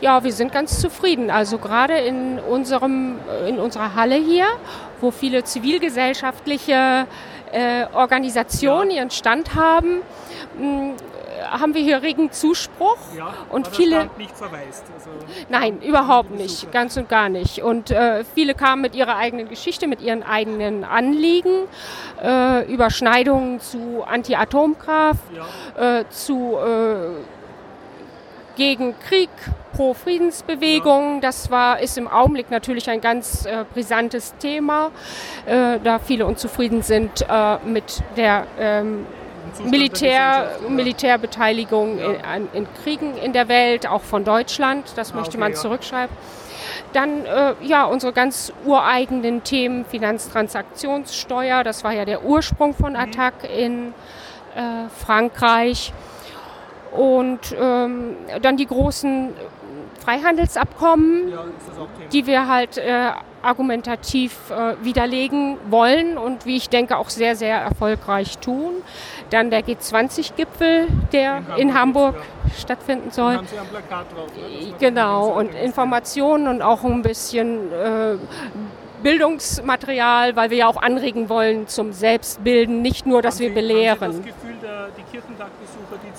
Ja, wir sind ganz zufrieden. Also gerade in, unserem, in unserer Halle hier, wo viele zivilgesellschaftliche äh, Organisationen ja. ihren Stand haben, haben wir hier regen Zuspruch ja, und viele nicht verwaist. Also Nein, überhaupt nicht, ganz und gar nicht. Und äh, viele kamen mit ihrer eigenen Geschichte, mit ihren eigenen Anliegen, äh, Überschneidungen zu Anti-Atomkraft, ja. äh, zu äh, gegen Krieg, pro Friedensbewegung. Ja. Das war, ist im Augenblick natürlich ein ganz äh, brisantes Thema, äh, da viele unzufrieden sind mit der ähm, Militär, Militärbeteiligung ja. in, in, Kriegen in der Welt, auch von Deutschland, das ah, möchte okay, man zurückschreiben. Dann äh, ja unsere ganz ureigenen Themen Finanztransaktionssteuer, das war ja der Ursprung von mhm. Attac in äh, Frankreich. Und ähm, dann die großen Freihandelsabkommen, ja, die wir halt äh, argumentativ äh, widerlegen wollen und wie ich denke auch sehr, sehr erfolgreich tun. Dann der G20-Gipfel, der in Hamburg, in Hamburg ja. stattfinden soll. Haben Sie ein Plakat drauf, ne? Genau, und Informationen und auch ein bisschen äh, Bildungsmaterial, weil wir ja auch anregen wollen zum Selbstbilden, nicht nur, dass haben wir Sie, belehren. Haben Sie das Gefühl, der, die die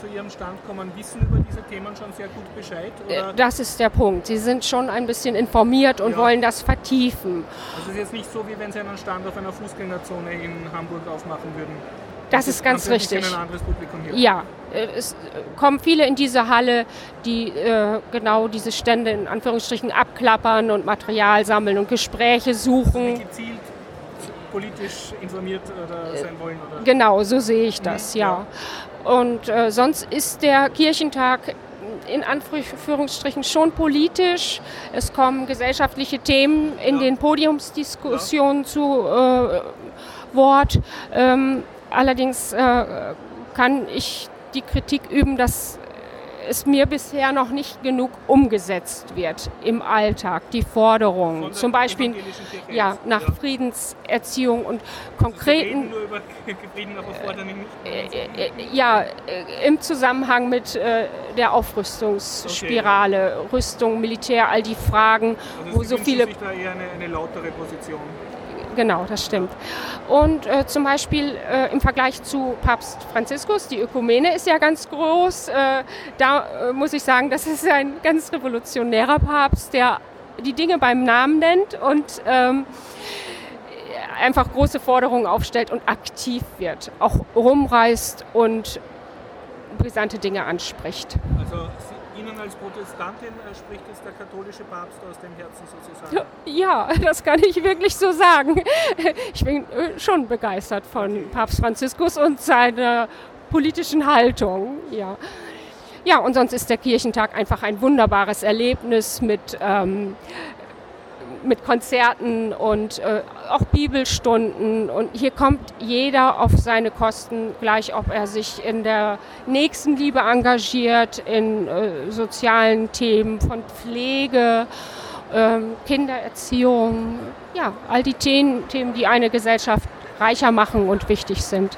zu Ihrem Stand kommen, wissen über diese Themen schon sehr gut Bescheid? Oder? Das ist der Punkt. Sie sind schon ein bisschen informiert und ja. wollen das vertiefen. Also es ist jetzt nicht so, wie wenn Sie einen Stand auf einer Fußgängerzone in Hamburg aufmachen würden. Das, ist ganz richtig. Ja, es kommen viele in diese Halle, die äh, genau diese Stände in Anführungsstrichen abklappern und Material sammeln und Gespräche suchen. Also gezielt politisch informiert sein wollen? Oder? Genau, so sehe ich das, mhm, ja. Und äh, sonst ist der Kirchentag in Anführungsstrichen schon politisch. Es kommen gesellschaftliche Themen in ja. den Podiumsdiskussionen ja. zu äh, Wort. Ähm, allerdings äh, kann ich die Kritik üben, dass es mir bisher noch nicht genug umgesetzt wird im Alltag, die Forderungen. Zum Beispiel ja, nach ja. Friedenserziehung und konkreten. Also nur über <laughs> Frieden, aber fordern nicht. Äh, äh, ja, äh, im Zusammenhang mit äh, der Aufrüstungsspirale, okay. Rüstung, Militär, all die Fragen, also wo so viele. Sich da eher eine, eine lautere Position genau, das stimmt. Und äh, zum Beispiel äh, im Vergleich zu Papst Franziskus, die Ökumene ist ja ganz groß. Äh, da äh, muss ich sagen, das ist ein ganz revolutionärer Papst, der die Dinge beim Namen nennt und ähm, einfach große Forderungen aufstellt und aktiv wird, auch rumreist und brisante Dinge anspricht. Also Ihnen als Protestantin äh, spricht jetzt der katholische Papst aus dem Herzen sozusagen? Ja, <laughs> das kann ich wirklich so sagen. <laughs> Ich bin äh, schon begeistert von Papst Franziskus und seiner politischen Haltung. Ja. Ja, und sonst ist der Kirchentag einfach ein wunderbares Erlebnis mit ähm, mit Konzerten und äh, auch Bibelstunden. Und hier kommt jeder auf seine Kosten, gleich ob er sich in der Nächstenliebe engagiert, in äh, sozialen Themen von Pflege, äh, Kindererziehung, ja, all die Themen, Themen, die eine Gesellschaft reicher machen und wichtig sind.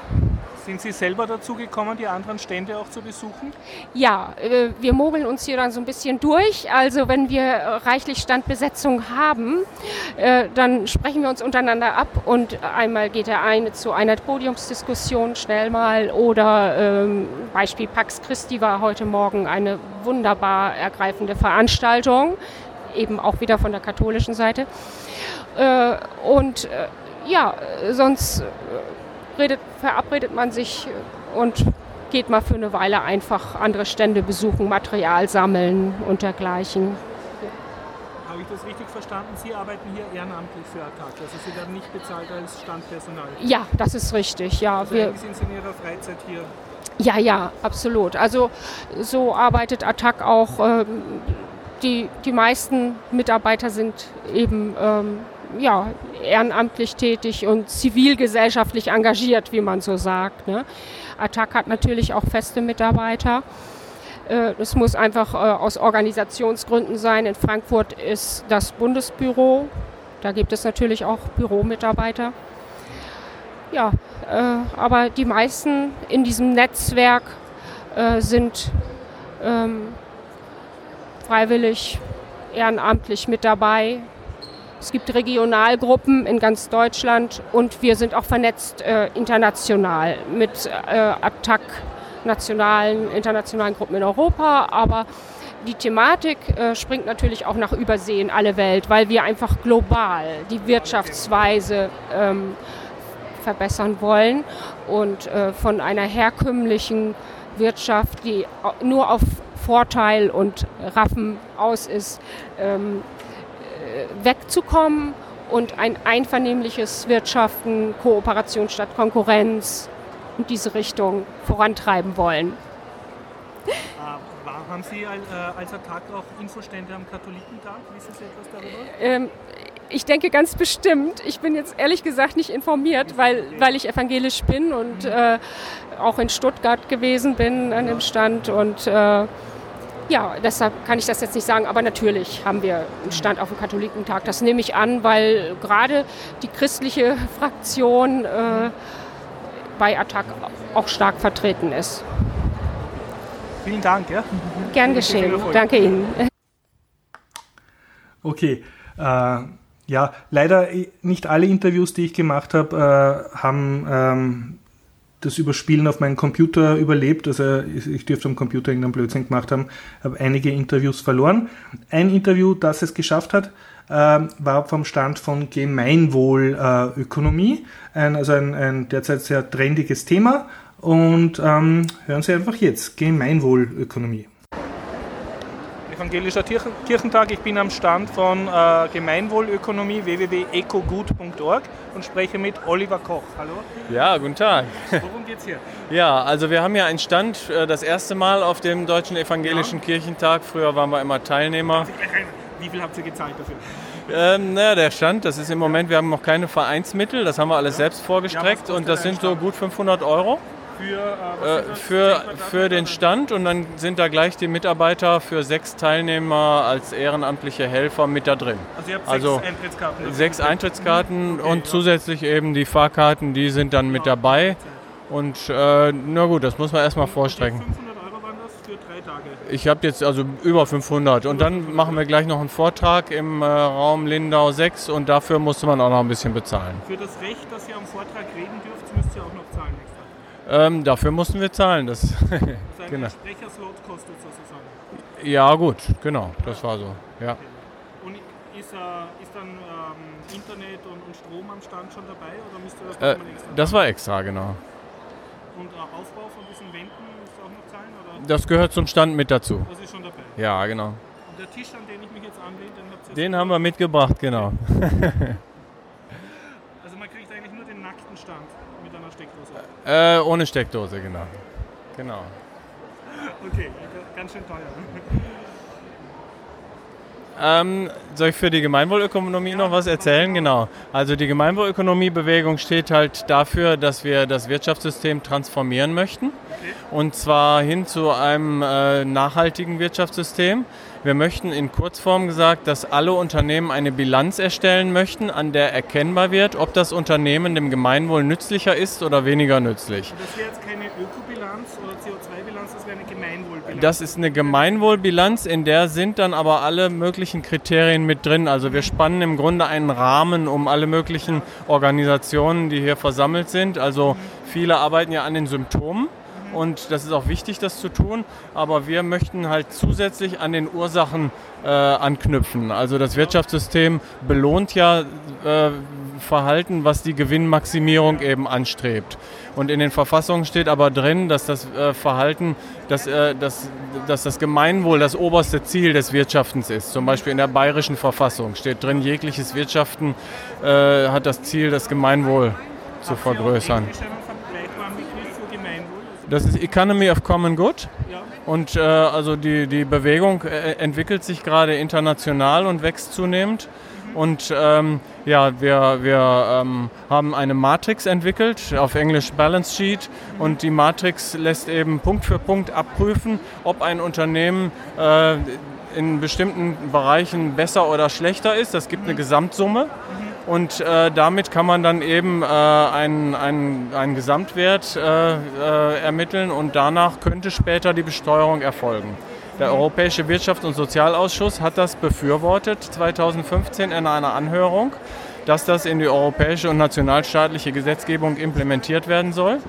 Sind Sie selber dazu gekommen, die anderen Stände auch zu besuchen? Ja, äh, wir mogeln uns hier dann so ein bisschen durch. Also wenn wir reichlich Standbesetzung haben, äh, dann sprechen wir uns untereinander ab und einmal geht der eine zu einer Podiumsdiskussion schnell mal oder ähm, Beispiel Pax Christi war heute Morgen eine wunderbar ergreifende Veranstaltung, eben auch wieder von der katholischen Seite. Äh, und ja, sonst redet, verabredet man sich und geht mal für eine Weile einfach andere Stände besuchen, Material sammeln und dergleichen. Habe ich das richtig verstanden? Sie arbeiten hier ehrenamtlich für Attac, also Sie werden nicht bezahlt als Standpersonal? Ja, das ist richtig. Ja, also wir sind Sie in Ihrer Freizeit hier? Ja, ja, absolut. Also so arbeitet Attac auch. Ähm, die, die meisten Mitarbeiter sind eben ähm, ja, ehrenamtlich tätig und zivilgesellschaftlich engagiert, wie man so sagt. Ne? Attac hat natürlich auch feste Mitarbeiter. Es äh, muss einfach äh, aus Organisationsgründen sein. In Frankfurt ist das Bundesbüro. Da gibt es natürlich auch Büromitarbeiter. Ja, äh, aber die meisten in diesem Netzwerk sind ähm, freiwillig, ehrenamtlich mit dabei, es gibt Regionalgruppen in ganz Deutschland und wir sind auch vernetzt äh, international mit äh, Attac nationalen, internationalen Gruppen in Europa, aber die Thematik äh, springt natürlich auch nach Übersee in alle Welt, weil wir einfach global die Wirtschaftsweise ähm, verbessern wollen und äh, von einer herkömmlichen Wirtschaft, die nur auf Vorteil und Raffen aus ist, ähm, wegzukommen und ein einvernehmliches Wirtschaften, Kooperation statt Konkurrenz in diese Richtung vorantreiben wollen. Äh, haben Sie äh, als Tag auch Infostände am Katholikentag? Wissen Sie etwas darüber? Ähm, ich denke ganz bestimmt. Ich bin jetzt ehrlich gesagt nicht informiert, weil, weil ich evangelisch bin und mhm. äh, auch in Stuttgart gewesen bin an dem Stand und äh, ja, deshalb kann ich das jetzt nicht sagen, aber natürlich haben wir einen Stand auf dem Katholikentag. Das nehme ich an, weil gerade die christliche Fraktion äh, bei Attac auch stark vertreten ist. Vielen Dank. Ja? Gern geschehen. Danke Ihnen. Okay. Äh, ja, leider nicht alle Interviews, die ich gemacht habe, äh, haben ähm, das Überspielen auf meinen Computer überlebt. Also ich dürfte am Computer irgendeinen Blödsinn gemacht haben, habe einige Interviews verloren. Ein Interview, das es geschafft hat, äh, war vom Stand von Gemeinwohlökonomie, ein, also ein, ein, derzeit sehr trendiges Thema. Und ähm, hören Sie einfach jetzt, Gemeinwohlökonomie. Evangelischer Kirchentag. Ich bin am Stand von äh, Gemeinwohlökonomie www.ecogut.org und spreche mit Oliver Koch. Hallo. Ja, guten Tag. Worum geht's hier? Ja, also wir haben hier einen Stand, äh, das erste Mal auf dem Deutschen Evangelischen ja. Kirchentag. Früher waren wir immer Teilnehmer. Wie viel habt ihr gezahlt dafür? Ähm, naja, der Stand, das ist im Moment, wir haben noch keine Vereinsmittel, das haben wir alles ja. selbst vorgestreckt ja, und das sind so gut 500 Euro. Für, äh, äh für, für den Stand und dann sind da gleich die Mitarbeiter für sechs Teilnehmer als ehrenamtliche Helfer mit da drin. Also ihr habt also sechs Eintrittskarten? Sechs Eintrittskarten okay, und ja. zusätzlich eben die Fahrkarten, die sind dann mit dabei. Und äh, na gut, das muss man erstmal vorstrecken. 500 Euro waren das für drei Tage? Ich habe jetzt also über 500 und dann machen wir gleich noch einen Vortrag im äh, Raum Lindau 6 und dafür musste man auch noch ein bisschen bezahlen. Für das Recht, dass ihr am Vortrag Ähm, dafür mussten wir zahlen. Das also <laughs> genau. Sprecherslot kostet sozusagen. Ja, gut, genau, das war so. Ja. Okay. Und ist, äh, ist dann ähm, Internet und, und, Strom am Stand schon dabei oder müsst ihr das äh, extra? Das war extra, genau. Und äh, Aufbau von diesen Wänden müsst ihr auch noch zahlen? Oder? Das gehört zum Stand mit dazu. Das ist schon dabei? Ja, genau. Und der Tisch, an den ich mich jetzt anlehne, den habt ihr Den haben wir mitgebracht, genau. Äh, ohne Steckdose, genau. Genau. Okay, ganz schön teuer. Ähm, soll ich für die Gemeinwohlökonomie ja, noch was erzählen? Genau. Also die Gemeinwohlökonomiebewegung steht halt dafür, dass wir das Wirtschaftssystem transformieren möchten. Okay. Und zwar hin zu einem äh, nachhaltigen Wirtschaftssystem. Wir möchten in Kurzform gesagt, dass alle Unternehmen eine Bilanz erstellen möchten, an der erkennbar wird, ob das Unternehmen dem Gemeinwohl nützlicher ist oder weniger nützlich. Das wäre jetzt keine Ökobilanz oder CO2-Bilanz, das wäre eine Gemeinwohlbilanz. Das ist eine Gemeinwohlbilanz, in der sind dann aber alle möglichen Kriterien mit drin. Also wir spannen im Grunde einen Rahmen um alle möglichen Organisationen, die hier versammelt sind. Also viele arbeiten ja an den Symptomen und das ist auch wichtig, das zu tun. Aber wir möchten halt zusätzlich an den Ursachen äh, anknüpfen. Also das Wirtschaftssystem belohnt ja äh, Verhalten, was die Gewinnmaximierung eben anstrebt. Und in den Verfassungen steht aber drin, dass das äh, Verhalten, dass, äh, dass, dass das Gemeinwohl das oberste Ziel des Wirtschaftens ist. Zum Beispiel in der bayerischen Verfassung steht drin, jegliches Wirtschaften äh, hat das Ziel, das Gemeinwohl zu vergrößern. Das ist Economy of Common Good. Und äh, also die, die Bewegung äh, entwickelt sich gerade international und wächst zunehmend. Und ähm, ja, wir, wir ähm, haben eine Matrix entwickelt, auf Englisch Balance Sheet. Und die Matrix lässt eben Punkt für Punkt abprüfen, ob ein Unternehmen äh, in bestimmten Bereichen besser oder schlechter ist. Das gibt eine Gesamtsumme. Und äh, damit kann man dann eben äh, einen, einen, einen Gesamtwert äh, äh, ermitteln und danach könnte später die Besteuerung erfolgen. Der Europäische Wirtschafts- und Sozialausschuss hat das befürwortet 2015 in einer Anhörung, dass das in die europäische und nationalstaatliche Gesetzgebung implementiert werden soll.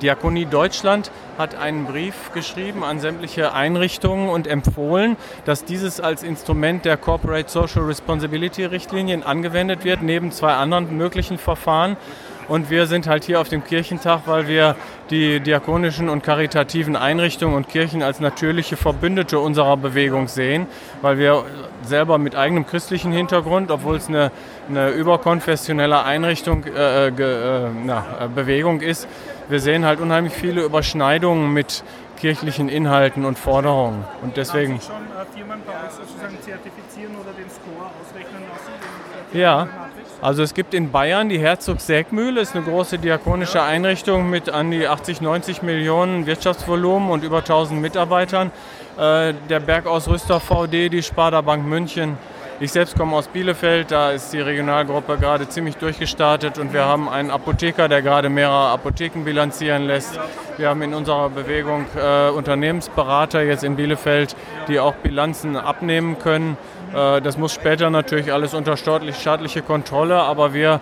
Diakonie Deutschland hat einen Brief geschrieben an sämtliche Einrichtungen und empfohlen, dass dieses als Instrument der Corporate Social Responsibility Richtlinien angewendet wird, neben zwei anderen möglichen Verfahren. Und wir sind halt hier auf dem Kirchentag, weil wir die diakonischen und karitativen Einrichtungen und Kirchen als natürliche Verbündete unserer Bewegung sehen, weil wir selber mit eigenem christlichen Hintergrund, obwohl es eine, eine überkonfessionelle Einrichtung, äh, äh, na, Bewegung ist, wir sehen halt unheimlich viele Überschneidungen mit kirchlichen Inhalten und Forderungen. Und deswegen. Haben Sie schon äh, Firmen bei euch sozusagen zertifizieren oder den Score ausrechnen lassen? Ja. Also es gibt in Bayern die Herzog Sägmühle, ist eine große diakonische Einrichtung mit an die 80, 90 Millionen Wirtschaftsvolumen und über 1000 Mitarbeitern. Äh, der Bergausrüster VD, die Sparda Bank München, ich selbst komme aus Bielefeld, da ist die Regionalgruppe gerade ziemlich durchgestartet und wir haben einen Apotheker, der gerade mehrere Apotheken bilanzieren lässt. Wir haben in unserer Bewegung äh, Unternehmensberater jetzt in Bielefeld, die auch Bilanzen abnehmen können. Äh, das muss später natürlich alles unter staatliche Kontrolle, aber wir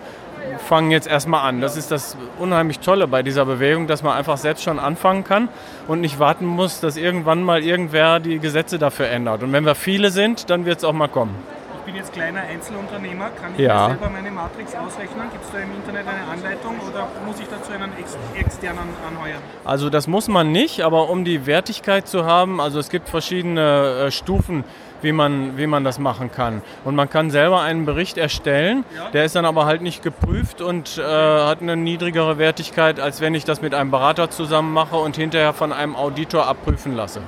fangen jetzt erstmal an. Das ist das unheimlich Tolle bei dieser Bewegung, dass man einfach selbst schon anfangen kann und nicht warten muss, dass irgendwann mal irgendwer die Gesetze dafür ändert. Und wenn wir viele sind, dann wird es auch mal kommen. Ich bin jetzt kleiner Einzelunternehmer, kann ich Ja. mir selber meine Matrix ausrechnen? Gibt es da im Internet eine Anleitung oder muss ich dazu einen ex externen anheuern? Also das muss man nicht, aber um die Wertigkeit zu haben, also es gibt verschiedene äh, Stufen, wie man, wie man das machen kann. Und man kann selber einen Bericht erstellen, der ist dann aber halt nicht geprüft und äh, hat eine niedrigere Wertigkeit, als wenn ich das mit einem Berater zusammen mache und hinterher von einem Auditor abprüfen lasse.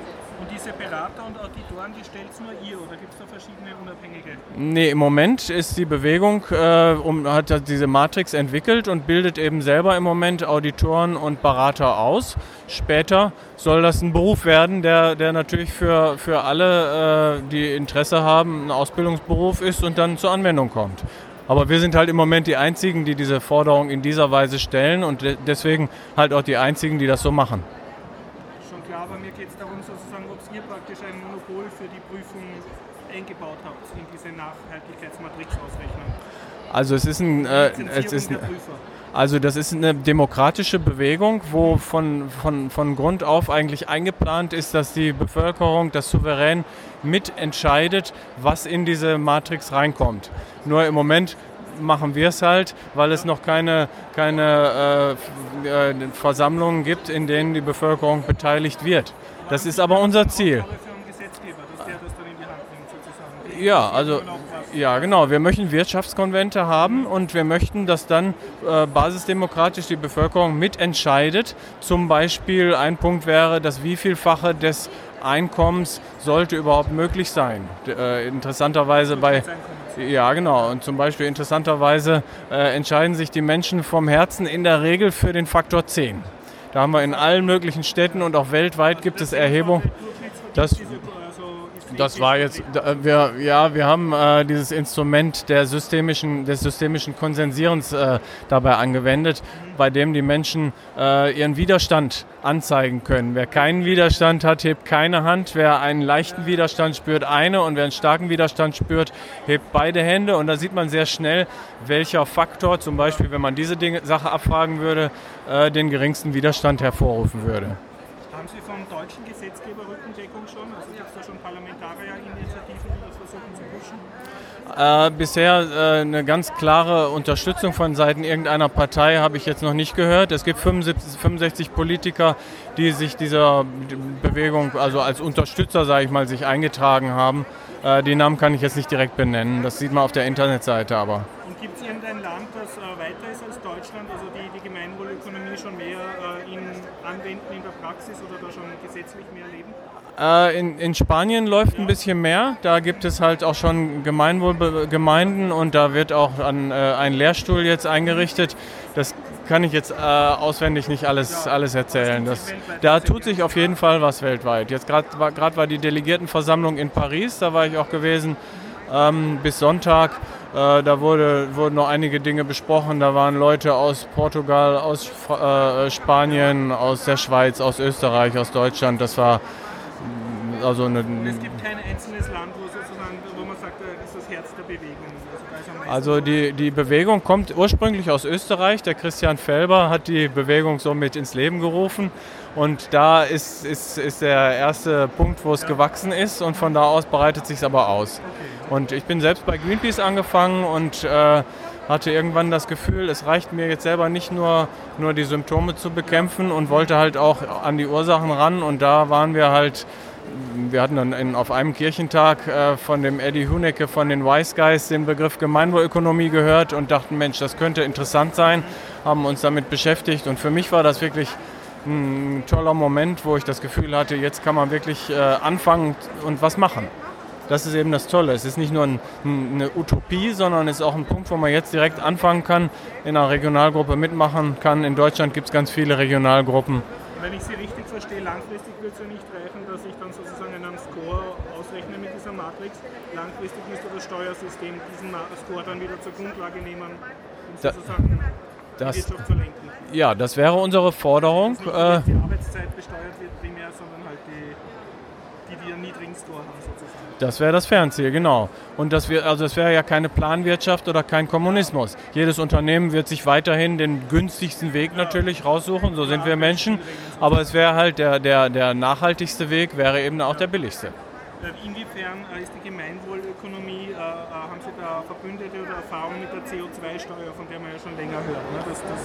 Diese Berater und Auditoren, die stellt nur ihr oder gibt es da verschiedene Unabhängige? Nee, im Moment ist die Bewegung, äh, um, hat diese Matrix entwickelt und bildet eben selber im Moment Auditoren und Berater aus. Später soll das ein Beruf werden, der, der natürlich für, für alle, äh, die Interesse haben, ein Ausbildungsberuf ist und dann zur Anwendung kommt. Aber wir sind halt im Moment die Einzigen, die diese Forderung in dieser Weise stellen und de deswegen halt auch die Einzigen, die das so machen. Schon klar, aber mir geht es darum, sozusagen, ob ihr praktisch ein Monopol für die Prüfung eingebaut habt in diese Nachhaltigkeitsmatrix-Ausrechnung. Also es ist ein, äh, es ist ein. Also das ist eine demokratische Bewegung, wo von, von, von Grund auf eigentlich eingeplant ist, dass die Bevölkerung, das Souverän mitentscheidet, was in diese Matrix reinkommt. Nur im Moment machen wir es halt, weil es noch keine, keine äh, äh, Versammlungen gibt, in denen die Bevölkerung beteiligt wird. Das ist aber unser Ziel. Ja, also was- ja, genau. Wir möchten Wirtschaftskonvente haben und wir möchten, dass dann äh, basisdemokratisch die Bevölkerung mitentscheidet. Zum Beispiel ein Punkt wäre, das Wievielfache des Einkommens sollte überhaupt möglich sein. Äh, interessanterweise bei ja, genau. Und zum Beispiel interessanterweise äh, entscheiden sich die Menschen vom Herzen in der Regel für den Faktor 10. Da haben wir in allen möglichen Städten und auch weltweit gibt es Erhebungen. Das, das war jetzt, wir, ja, wir haben äh, dieses Instrument der systemischen, des systemischen Konsensierens äh, dabei angewendet, bei dem die Menschen äh, ihren Widerstand anzeigen können. Wer keinen Widerstand hat, hebt keine Hand. Wer einen leichten Widerstand spürt, eine. Und wer einen starken Widerstand spürt, hebt beide Hände. Und da sieht man sehr schnell, welcher Faktor, zum Beispiel, wenn man diese Dinge, Sache abfragen würde, äh, den geringsten Widerstand hervorrufen würde. Haben Sie vom deutschen Gesetzgeber Rückendeckung schon? Also gibt es da schon Parlamentarierinitiativen, die das versuchen zu pushen? Äh, bisher äh, eine ganz klare Unterstützung von Seiten irgendeiner Partei habe ich jetzt noch nicht gehört. Es gibt 75, 65 Politiker, die sich dieser Bewegung, also als Unterstützer, sage ich mal, sich eingetragen haben. Äh, die Namen kann ich jetzt nicht direkt benennen. Das sieht man auf der Internetseite aber. Und gibt es irgendein Land, das äh, weiter ist als Deutschland, also die die Gemeinwohlökonomie schon mehr äh, in Anwenden in der Praxis oder da schon gesetzlich mehr leben? Äh, in, in Spanien läuft ein bisschen mehr. Da gibt es halt auch schon Gemeinwohlgemeinden und da wird auch an, äh, ein Lehrstuhl jetzt eingerichtet. Das kann ich jetzt äh, auswendig nicht alles, alles erzählen. Das, da tut sich auf jeden Fall was weltweit. Jetzt gerade war, war die Delegiertenversammlung in Paris, da war ich auch gewesen. Ähm, bis Sonntag, äh, da wurde, wurden noch einige Dinge besprochen. Da waren Leute aus Portugal, aus äh, Spanien, aus der Schweiz, aus Österreich, aus Deutschland. Das war also eine, Und es gibt kein einzelnes Land, wo sozusagen, wo man sagt, das ist das Herz der Bewegung. Also, also die, die Bewegung kommt ursprünglich aus Österreich. Der Christian Felber hat die Bewegung so mit ins Leben gerufen. Und da ist, ist, ist der erste Punkt, wo es gewachsen ist. Und von da aus breitet sich es aber aus. Und ich bin selbst bei Greenpeace angefangen und äh, hatte irgendwann das Gefühl, es reicht mir jetzt selber nicht nur, nur die Symptome zu bekämpfen und wollte halt auch an die Ursachen ran. Und da waren wir halt wir hatten dann in, auf einem Kirchentag äh, von dem Eddie Hunecke von den Wise Guys den Begriff Gemeinwohlökonomie gehört und dachten, Mensch, das könnte interessant sein, haben uns damit beschäftigt und für mich war das wirklich ein toller Moment, wo ich das Gefühl hatte, jetzt kann man wirklich äh, anfangen und was machen. Das ist eben das Tolle. Es ist nicht nur ein, eine Utopie, sondern es ist auch ein Punkt, wo man jetzt direkt anfangen kann, in einer Regionalgruppe mitmachen kann. In Deutschland gibt es ganz viele Regionalgruppen. Wenn ich Sie richtig verstehe, langfristig wird es ja nicht Langfristig müsste das Steuersystem diesen Score dann wieder zur Grundlage nehmen, um Da- sozusagen das- die Wirtschaft zu lenken. Ja, das wäre unsere Forderung. Nicht nur, Äh, dass die Arbeitszeit besteuert wird primär, sondern halt die, die, einen niedrigen Score haben sozusagen. Das wäre das Fernziel, genau. Und das wär, also es wäre ja keine Planwirtschaft oder kein Kommunismus. Jedes Unternehmen wird sich weiterhin den günstigsten Weg natürlich raussuchen, so sind wir Menschen. Aber es wäre halt der, der, der nachhaltigste Weg, wäre eben auch der billigste. Äh, inwiefern äh, ist die Gemeinwohlökonomie, äh, haben Sie da Verbündete oder Erfahrungen mit der CO2-Steuer, von der man ja schon länger hört, ne? dass, dass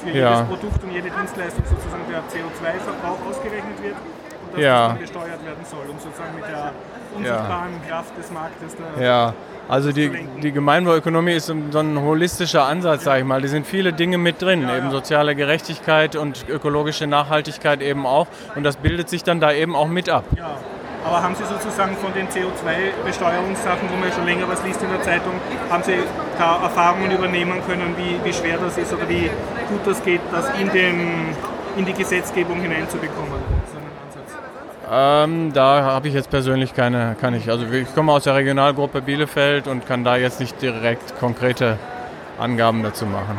für ja. jedes Produkt und jede Dienstleistung sozusagen der CO2-Verbrauch ausgerechnet wird und dass ja. das dann besteuert werden soll, um sozusagen mit der unsichtbaren ja. Kraft des Marktes. Da ja, also die, die Gemeinwohlökonomie ist so ein holistischer Ansatz, sage ich mal. Die sind viele Dinge mit drin, ja, eben soziale Gerechtigkeit und ökologische Nachhaltigkeit eben auch. Und das bildet sich dann da eben auch mit ab. Aber haben Sie sozusagen von den CO2-Besteuerungssachen, wo man schon länger was liest in der Zeitung, haben Sie da Erfahrungen übernehmen können, wie, wie schwer das ist oder wie gut das geht, das in, den, in die Gesetzgebung hineinzubekommen? Ähm, da habe ich jetzt persönlich keine, kann ich. Also ich komme aus der Regionalgruppe Bielefeld und kann da jetzt nicht direkt konkrete Angaben dazu machen.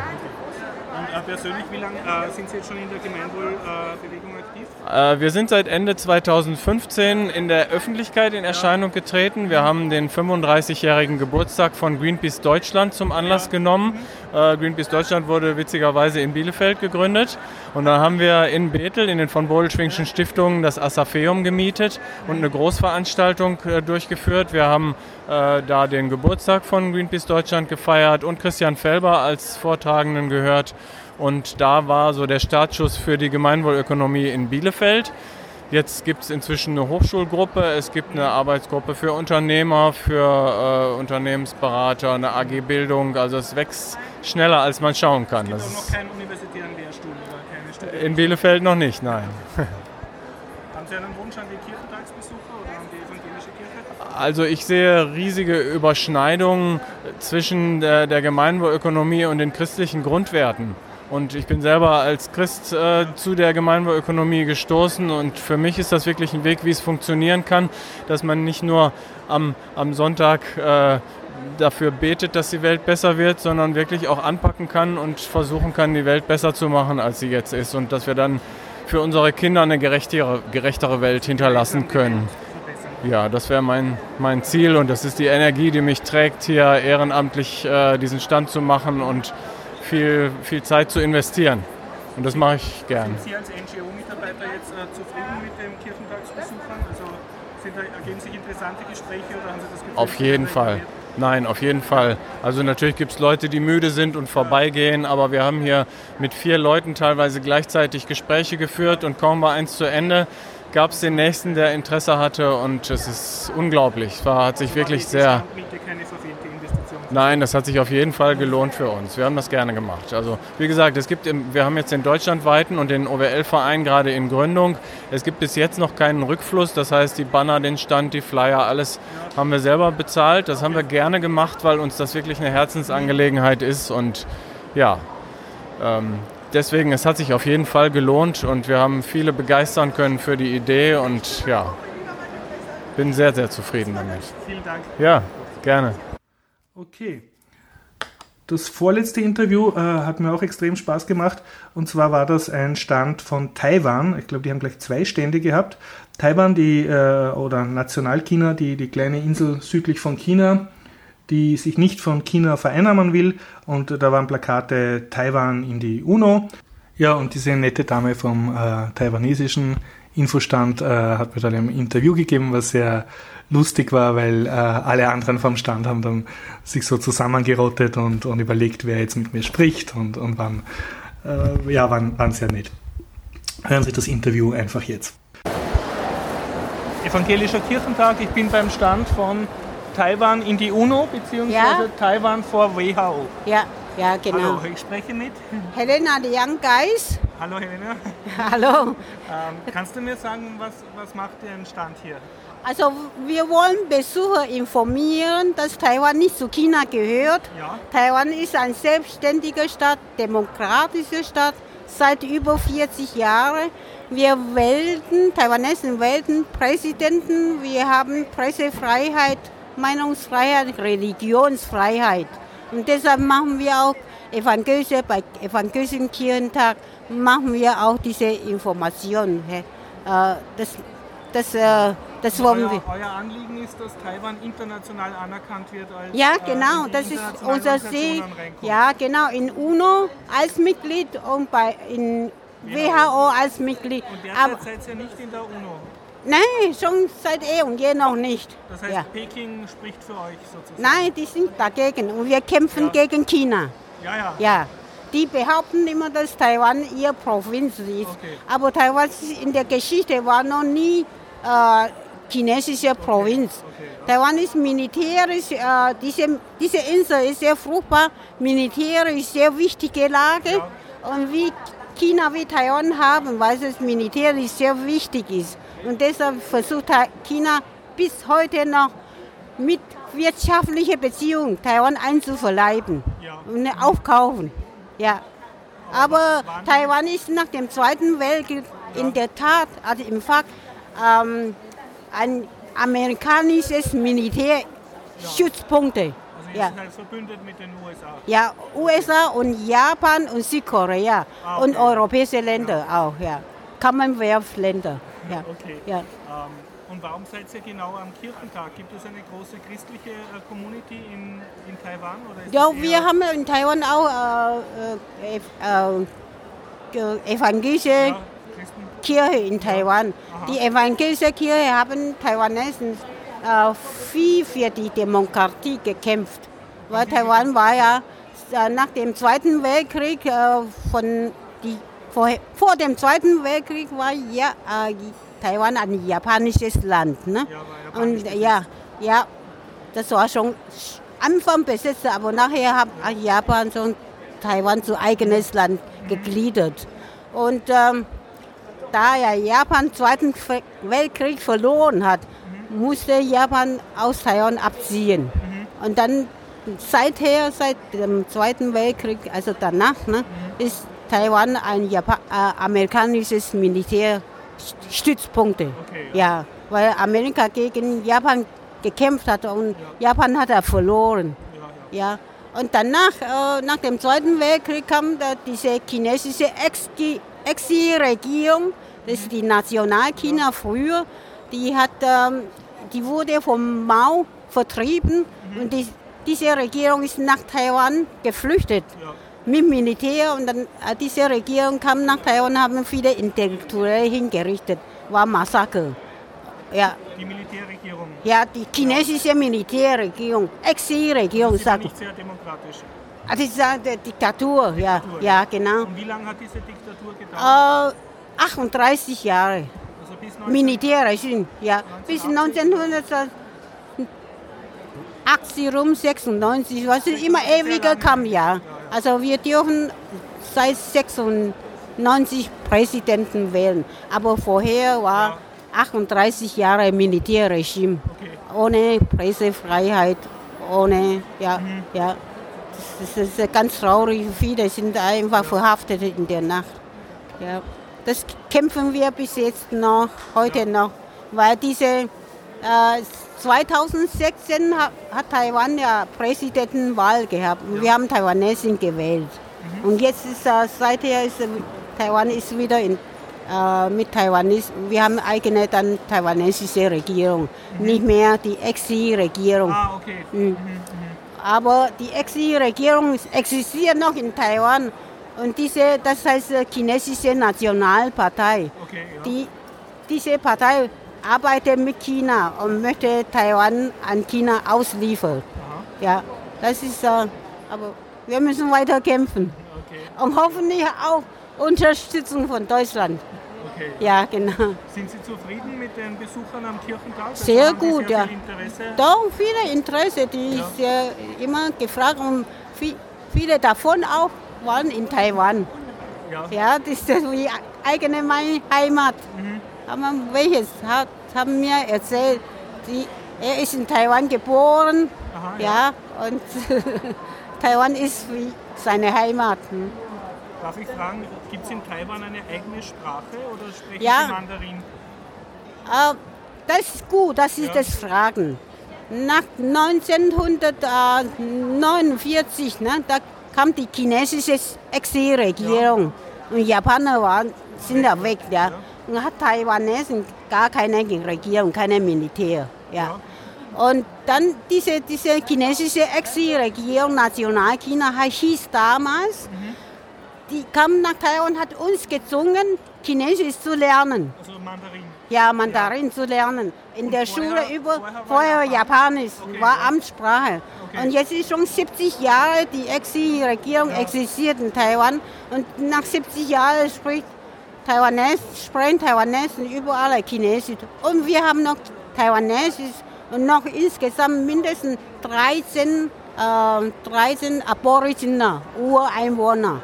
Und äh, persönlich, wie lange äh, sind Sie jetzt schon in der Gemeinwohlbewegung äh, aktiv? Äh, wir sind seit Ende 2015 in der Öffentlichkeit in Erscheinung getreten. Wir haben den 35-jährigen Geburtstag von Greenpeace Deutschland zum Anlass genommen. Äh, Greenpeace Deutschland wurde witzigerweise in Bielefeld gegründet. Und dann haben wir in Bethel, in den von Bodelschwingschen Stiftungen, das Asafeum gemietet und eine Großveranstaltung äh, durchgeführt. Wir haben da den Geburtstag von Greenpeace Deutschland gefeiert und Christian Felber als Vortragenden gehört. Und da war so der Startschuss für die Gemeinwohlökonomie in Bielefeld. Jetzt gibt es inzwischen eine Hochschulgruppe, es gibt eine Arbeitsgruppe für Unternehmer, für äh, Unternehmensberater, eine AG Bildung. Also es wächst schneller, als man schauen kann. Es gibt das noch keinen universitären Lehrstuhl oder keine Studien? In Bielefeld noch nicht, nein. <laughs> Haben Sie einen Wunsch an die Kirchentagsbesucher oder an die evangelische Kirche? Also ich sehe riesige Überschneidungen zwischen der, der Gemeinwohlökonomie und den christlichen Grundwerten. Und ich bin selber als Christ äh, zu der Gemeinwohlökonomie gestoßen. Und für mich ist das wirklich ein Weg, wie es funktionieren kann, dass man nicht nur am, am Sonntag äh, dafür betet, dass die Welt besser wird, sondern wirklich auch anpacken kann und versuchen kann, die Welt besser zu machen, als sie jetzt ist. Und dass wir dann für unsere Kinder eine gerechtere, gerechtere Welt hinterlassen können. Ja, das wäre mein, mein Ziel. Und das ist die Energie, die mich trägt, hier ehrenamtlich äh, diesen Stand zu machen und viel, viel Zeit zu investieren. Und das mache ich gern. Sind Sie als NGO-Mitarbeiter jetzt äh, zufrieden mit den Kirchentagsbesuchern? Also sind da, ergeben sich interessante Gespräche oder haben Sie das Gefühl? Auf jeden Fall. Nein, auf jeden Fall. Also natürlich gibt es Leute, die müde sind und vorbeigehen, aber wir haben hier mit vier Leuten teilweise gleichzeitig Gespräche geführt und kaum war eins zu Ende, gab es den nächsten, der Interesse hatte und es ist unglaublich. Es war, hat sich wirklich sehr... Keine Nein, das hat sich auf jeden Fall gelohnt für uns. Wir haben das gerne gemacht. Also wie gesagt, es gibt, wir haben jetzt den deutschlandweiten und den OWL-Verein gerade in Gründung. Es gibt bis jetzt noch keinen Rückfluss. Das heißt, die Banner, den Stand, die Flyer, alles haben wir selber bezahlt. Das haben wir gerne gemacht, weil uns das wirklich eine Herzensangelegenheit ist. Und ja, ähm, deswegen, es hat sich auf jeden Fall gelohnt und wir haben viele begeistern können für die Idee und ja, bin sehr, sehr zufrieden damit. Vielen Dank. Ja, gerne. Okay. Das vorletzte Interview äh, hat mir auch extrem Spaß gemacht. Und zwar war das ein Stand von Taiwan. Ich glaube, die haben gleich zwei Stände gehabt. Taiwan, die, äh, oder Nationalchina, die, die kleine Insel südlich von China, die sich nicht von China vereinnahmen will. Und da waren Plakate Taiwan in die UNO. Ja, und diese nette Dame vom äh, taiwanesischen Infostand äh, hat mir dann ein Interview gegeben, was sehr lustig war, weil äh, alle anderen vom Stand haben dann sich so zusammengerottet und, und überlegt, wer jetzt mit mir spricht und, und waren, äh, ja, waren, waren sehr nett. Hören Sie das Interview einfach jetzt. Evangelischer Kirchentag, ich bin beim Stand von Taiwan in die UNO, beziehungsweise ja. Taiwan vor WHO. Ja, ja, genau. Hallo, ich spreche mit Helena de Young Guys. Hallo Helena. <laughs> Hallo. Ähm, kannst du mir sagen, was, was macht ihr im Stand hier? Also wir wollen Besucher informieren, dass Taiwan nicht zu China gehört. Ja. Taiwan ist eine selbstständige Stadt, demokratische Stadt seit über 40 Jahren. Wir wählten, Taiwanesen wählten Präsidenten, wir haben Pressefreiheit, Meinungsfreiheit, Religionsfreiheit. Und deshalb machen wir auch evangelische, bei evangelischen Kirchentag machen wir auch diese Informationen. Äh, das, das Das wollen euer, wir. euer Anliegen ist, dass Taiwan international anerkannt wird als Ja, äh, genau, die das ist unser Ziel. Ja, genau, in UNO als Mitglied und bei in WHO als Mitglied. Und Aber derzeit seid ihr nicht in der UNO. Nein, schon seit eh und je noch nicht. Das heißt, Ja. Peking spricht für euch sozusagen. Nein, die sind dagegen und wir kämpfen Ja. gegen China. Ja, ja. Ja, die behaupten immer, dass Taiwan ihre Provinz ist. Okay. Aber Taiwan in der Geschichte war noch nie äh, chinesische Provinz. okay, Taiwan ist militärisch, äh, diese, diese Insel ist sehr fruchtbar, militärisch sehr wichtige Lage. Und wie China wie Taiwan haben, weil es militärisch sehr wichtig ist. Und deshalb versucht China bis heute noch mit wirtschaftlicher Beziehung Taiwan einzuverleiben Ja. und aufkaufen. Ja. Aber Taiwan ist nach dem Zweiten Weltkrieg in der Tat, also im Fakt, ähm, ein amerikanisches Militärstützpunkte. Also Ja. seid halt verbündet mit den USA. ja, USA und Japan und Südkorea Ah, und okay. europäische Länder auch, ja. Commonwealth-Länder. Ja. Okay. Ja. Ähm, und warum seid ihr genau am Kirchentag? Gibt es eine große christliche äh, Community in, in Taiwan? Ja, wir haben in Taiwan auch äh, äh, äh, evangelische ja? Kirche in Taiwan. Die evangelische Kirche haben Taiwanesen äh, viel für die Demokratie gekämpft. Weil Taiwan war ja äh, nach dem Zweiten Weltkrieg äh, von die vor, vor dem Zweiten Weltkrieg war ja äh, Taiwan ein japanisches Land. Ne? Ja, japanisch Und ja, ja, das war schon Anfang besetzt, aber nachher hat Japan schon Taiwan zu eigenes Land gegliedert. Und ähm, da ja Japan Zweiten Weltkrieg verloren hat, musste Japan aus Taiwan abziehen. Und dann seither, seit dem Zweiten Weltkrieg, also danach, ne, ist Taiwan ein Japa äh, amerikanisches Militärstützpunkt. Okay, ja. weil Amerika gegen Japan gekämpft hat und Japan hat er verloren. Ja, ja. Ja. Und danach, äh, nach dem Zweiten Weltkrieg, kam da diese chinesische Ex- Exilregierung, das ist die Nationalchina früher, die, hat, ähm, die wurde vom Mao vertrieben und die, diese Regierung ist nach Taiwan geflüchtet Ja. Mit Militär und dann äh, diese Regierung kam nach Taiwan, haben viele Intellektuelle hingerichtet, war Massaker. Ja, Die Militärregierung ja, die chinesische Militärregierung, Exilregierung, ist ja sagt nicht sehr demokratisch. Ah, Das ist eine Diktatur, ja, ja, genau. Und wie lange hat diese Diktatur gedauert? Äh, 38 Jahre. also bis 19... Militärregime, ja. Bis 1980 rum, 96, was ist immer ewiger kam, ja. Also wir dürfen seit 96 Präsidenten wählen. Aber vorher war 38 Jahre Militärregime. Ohne Pressefreiheit, ohne, ja, ja. Das, das ist ganz traurig. Viele sind einfach verhaftet in der Nacht. Ja. Das kämpfen wir bis jetzt noch, heute noch, weil diese äh, 2016 hat, Taiwan ja Präsidentenwahl gehabt und wir haben Taiwanesen gewählt. Und jetzt ist seither ist Taiwan ist wieder in, äh, mit Taiwanis. Wir haben eigene dann taiwanesische Regierung, nicht mehr die Exilregierung. Ah, okay. Mhm. Aber die Exilregierung existiert noch in Taiwan und diese, das heißt äh, chinesische Nationalpartei. Okay, ja. Die, diese Partei arbeitet mit China und möchte Taiwan an China ausliefern. Aha. Ja, das ist, äh, aber wir müssen weiter kämpfen Okay, und hoffentlich auch Unterstützung von Deutschland. okay. Ja, genau. Sind Sie zufrieden mit den Besuchern am Kirchentag? Also Sehr gut, sehr ja. Viel Interesse? Doch, viele Interesse, die Ja. ist ja immer gefragt und vi- viele davon auch waren in Taiwan. Ja. Ja, das ist wie eigene meine Heimat. Mhm. Haben welches hat, haben mir erzählt, die, er ist in Taiwan geboren, Aha, ja, und <laughs> Taiwan ist wie seine Heimat. hm. Darf ich fragen, gibt es in Taiwan eine eigene Sprache oder sprechen Ja. Sie Mandarin? Äh, das ist gut, das ist Ja. das Fragen. Nach 1949, ne, da kam die chinesische Exilregierung und Japaner waren, sind da weg. Ja. Und hat Taiwanesen gar keine Regierung, keine Militär. Ja. Und dann diese, diese chinesische Exilregierung Nationalchina hieß damals, die kam nach Taiwan und hat uns gezwungen, Chinesisch zu lernen. Also Mandarin. Ja, Mandarin zu lernen. In der vorher- Schule über vorher war vorher Japanisch, Okay, war ja. Amtssprache. Okay. Und jetzt ist schon 70 Jahre die Exilregierung existiert in Taiwan und nach 70 Jahren spricht Taiwanese, sprechen Taiwanesen überall Chinesisch. Und wir haben noch Taiwanesisch und noch insgesamt mindestens 13, äh, 13 Aboriginer, Ureinwohner.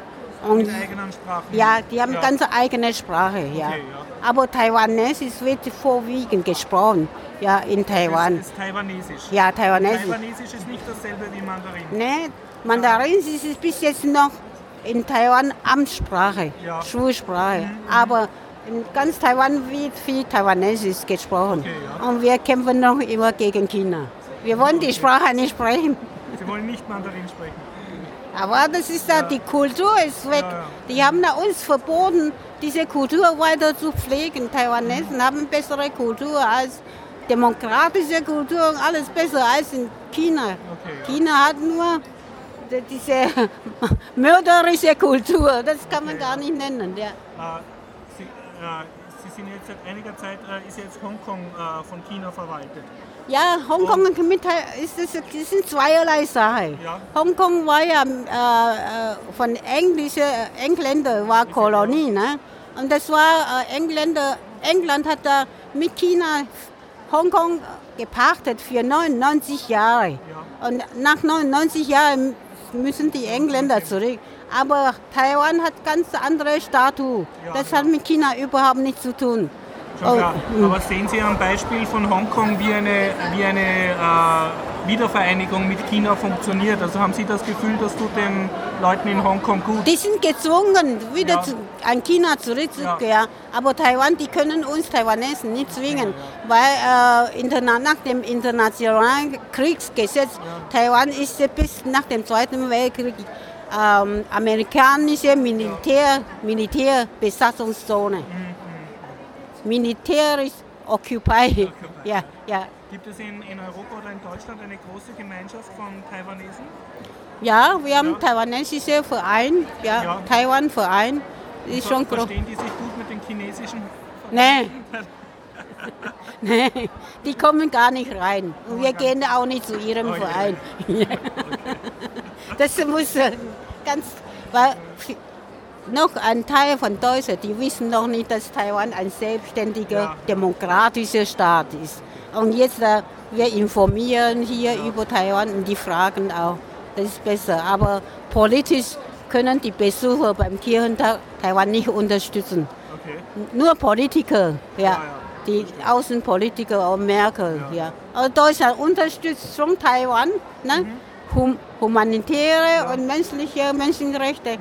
Und Mit eigenen Sprachen. ja, die haben Ja. ganz eigene Sprache, ja. Okay, ja. Aber Taiwanesisch wird vorwiegend gesprochen, ja, in Taiwan. Das ist Taiwanesisch. Ja, Taiwanesisch. Taiwanesisch ist nicht dasselbe wie Mandarin. Ne, Mandarin ist bis jetzt noch in Taiwan Amtssprache, Ja. Mhm, Schulsprache. Aber in ganz Taiwan wird viel Taiwanesisch gesprochen. Okay, ja. Und wir kämpfen noch immer gegen China. Wir wollen die Sprache nicht sprechen. Sie wollen nicht Mandarin sprechen. Aber das ist da, die Kultur ist weg. Ja, ja. Die haben da uns verboten, diese Kultur weiter zu pflegen. Taiwanesen haben bessere Kultur als demokratische Kultur und alles besser als in China. Okay, ja. China hat nur diese <laughs> mörderische Kultur. Das kann man gar nicht nennen. Ja. Äh, Sie, äh, Sie sind jetzt seit einiger Zeit, äh, ist jetzt Hongkong äh, von China verwaltet. Ja, Hongkong mit, Tai- ist das, das sind zweierlei Sachen. Ja. Hongkong war ja äh, äh, von englische Engländer war Kolonie, ne? Und das war äh, Engländer. England hat da mit China Hongkong gepachtet für 99 Jahre. Und nach 99 Jahren müssen die Engländer zurück. Aber Taiwan hat ganz andere Statue. Das hat mit China überhaupt nichts zu tun. Schon Oh, klar. Aber sehen Sie am Beispiel von Hongkong, wie eine, wie eine äh, Wiedervereinigung mit China funktioniert? Also haben Sie das Gefühl, das tut den Leuten in Hongkong gut? Die sind gezwungen, wieder Ja. zu, an China zurückzukehren. Aber Taiwan, die können uns Taiwanesen nicht zwingen, weil äh, interna nach dem internationalen Kriegsgesetz Taiwan ist ja bis nach dem Zweiten Weltkrieg ähm, amerikanische Militär, Militärbesatzungszone. Militärisch occupied. Ja, ja. Gibt es in, in Europa oder in Deutschland eine große Gemeinschaft von Taiwanesen? ja, wir haben Ja. taiwanesische Verein, ja, Ja. Taiwan-Verein. Ist schon groß. Verstehen die sich gut mit den chinesischen? Nee. <laughs> nee, die kommen gar nicht rein. Und wir gehen auch nicht zu ihrem Oh, ja. Verein. <laughs> Das muss äh, ganz, weil noch ein Teil von Deutschland, die wissen noch nicht, dass Taiwan ein selbstständiger, Ja. demokratischer Staat ist. Und jetzt, äh, wir informieren hier über Taiwan und die fragen auch, das ist besser. Aber politisch können die Besucher beim Kirchentag Taiwan nicht unterstützen. Okay. Nur Politiker, ja. ja. Die Außenpolitiker und Merkel, ja. Aber Deutschland unterstützt schon Taiwan, ne? Hum humanitäre und menschliche Menschenrechte.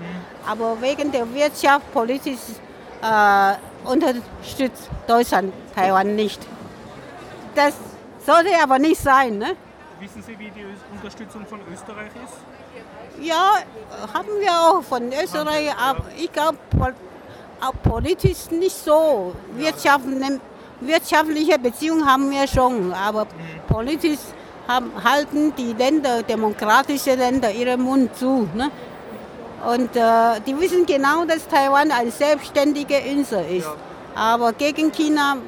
Aber wegen der Wirtschaft, politisch äh, unterstützt Deutschland Taiwan nicht. Das sollte aber nicht sein, ne? Wissen Sie, wie die Unterstützung von Österreich ist? Ja, haben wir auch von Österreich, aber ich glaube, politisch nicht so. Wirtschaftliche, wirtschaftliche Beziehungen haben wir schon, aber politisch haben, halten die Länder, demokratische Länder, ihren Mund zu. Ne? Und äh, die wissen genau, dass Taiwan eine selbstständige Insel ist. Aber gegen China,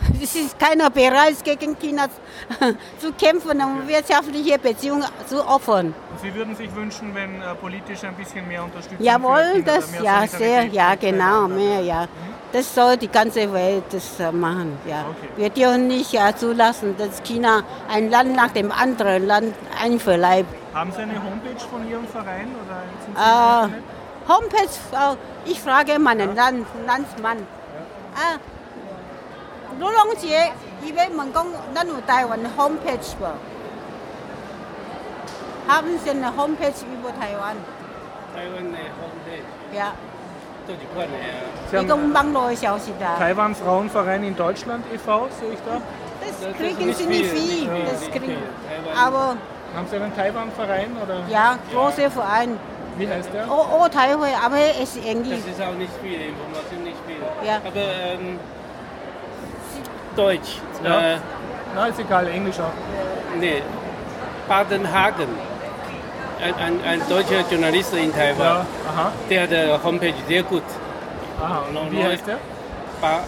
<laughs> es ist keiner bereit, gegen China <laughs> zu kämpfen und wirtschaftliche Beziehungen zu opfern. Und Sie würden sich wünschen, wenn äh, politisch ein bisschen mehr Unterstützung Jawohl, das ja sehr, ja genau, mehr, ja. Das soll die ganze Welt das äh, machen, ja. Okay. Wir dürfen nicht ja, zulassen, dass China ein Land nach dem anderen Land einverleibt. Haben Sie eine Homepage von Ihrem Verein oder sind Sie Äh, im Internet? Homepage, äh, ich frage meinen Land, Landsmann. Ah, 卢龙杰，伊要问讲，咱有台湾的 Homepage 不？Haben Sie eine Homepage über Taiwan? 台湾的 homepage ja. 都是款的啊。 Sie 一 haben 共网络的消息的。 Taiwan Frauenverein in Deutschland e.V., sehe ich da. Das kriegen sie nicht viel. Das kriegen. Taiwan. Aber Haben Sie einen Taiwan-Verein oder? ja, großer Verein. Wie heißt der? Oh, oh, Taiwan, aber es ist Englisch. Das ist auch nicht viel, Information nicht viel. Ja. Aber ähm, Deutsch. Ja. Äh, Na, ist egal, Englisch auch. nee, Badenhagen. Ein, ein, ein deutscher Journalist in Taiwan. Ja, aha, Der hat eine Homepage sehr gut. aha. Und wie heißt der? Ba,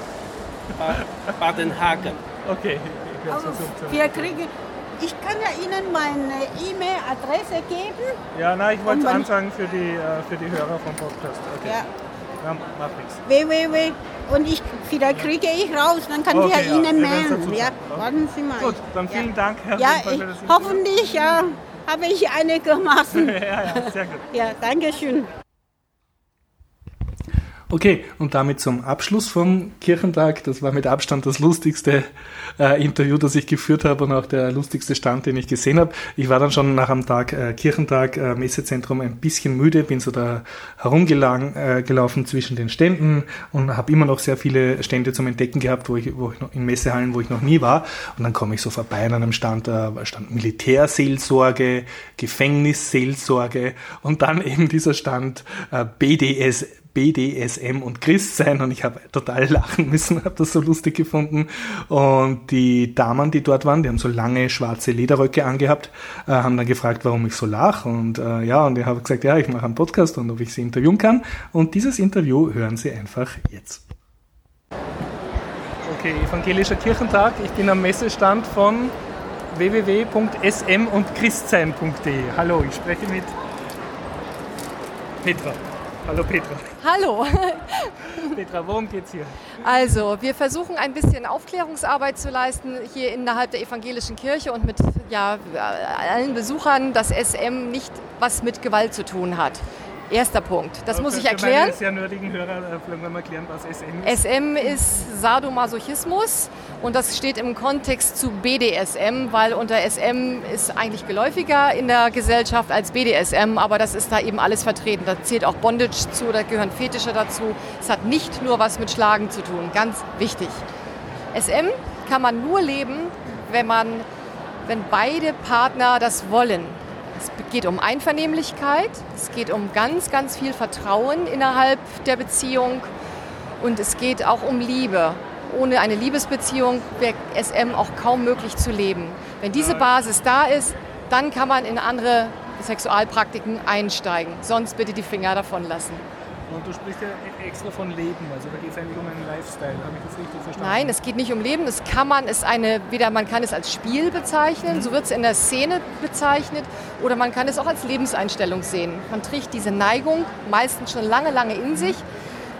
ba, Badenhagen. Okay, ich werde es versuchen. Wir kriegen, ich kann ja Ihnen meine E-Mail-Adresse geben. Ja, nein, ich wollte es ansagen für die, äh, für die Hörer vom Podcast. Okay. Ja. Ja, macht nichts. www. Und ich, vielleicht kriege ich raus, dann kann Okay, ich ja, Ihnen melden. Ja, warten Sie mal. Gut, dann vielen ja. Dank, Herr Ja, ich, hoffentlich ja, habe ich eine gemacht. <laughs> Ja, ja, sehr gut. Ja, danke schön. Okay, und damit zum Abschluss vom Kirchentag. Das war mit Abstand das lustigste äh, Interview, das ich geführt habe und auch der lustigste Stand, den ich gesehen habe. Ich war dann schon nach einem Tag äh, Kirchentag, äh, Messezentrum, ein bisschen müde, bin so da herumgelaufen äh, zwischen den Ständen und habe immer noch sehr viele Stände zum Entdecken gehabt, wo ich, wo ich noch in Messehallen, wo ich noch nie war. Und dann komme ich so vorbei an einem Stand, da stand Militärseelsorge, Gefängnisseelsorge und dann eben dieser Stand äh, BDS. BDSM und Christsein und ich habe total lachen müssen, habe das so lustig gefunden. Und die Damen, die dort waren, die haben so lange schwarze Lederröcke angehabt, äh, haben dann gefragt, warum ich so lache. Und äh, ja, und ich habe gesagt, ja, ich mache einen Podcast und ob ich sie interviewen kann. Und dieses Interview hören Sie einfach jetzt. Okay, Evangelischer Kirchentag. Ich bin am Messestand von www.sm und christsein.de. Hallo, ich spreche mit Petra. Hallo Petra. Hallo. <laughs> Petra, worum geht's hier? Also, wir versuchen ein bisschen Aufklärungsarbeit zu leisten hier innerhalb der evangelischen Kirche und mit ja, allen Besuchern, dass SM nicht was mit Gewalt zu tun hat. Erster Punkt. Das muss ich erklären. meine sehr nerdigen Hörer äh, vielleicht mal erklären, was SM ist. SM ist Sadomasochismus und das steht im Kontext zu BDSM, weil unter SM ist eigentlich geläufiger in der Gesellschaft als BDSM, aber das ist da eben alles vertreten. Da zählt auch Bondage zu, da gehören Fetische dazu. Es hat nicht nur was mit Schlagen zu tun, ganz wichtig. SM kann man nur leben, wenn man, wenn beide Partner das wollen. Es geht um Einvernehmlichkeit, es geht um ganz, ganz viel Vertrauen innerhalb der Beziehung und es geht auch um Liebe. Ohne eine Liebesbeziehung wäre SM auch kaum möglich zu leben. Wenn diese Basis da ist, dann kann man in andere Sexualpraktiken einsteigen. Sonst bitte die Finger davon lassen. Und du sprichst ja e- extra von Leben, also da geht es eigentlich um einen Lifestyle. Habe ich das richtig verstanden? Nein, es geht nicht um Leben. Das kann man, ist eine, weder man kann es als Spiel bezeichnen, so wird es in der Szene bezeichnet, oder man kann es auch als Lebenseinstellung sehen. Man trägt diese Neigung meistens schon lange, lange in sich,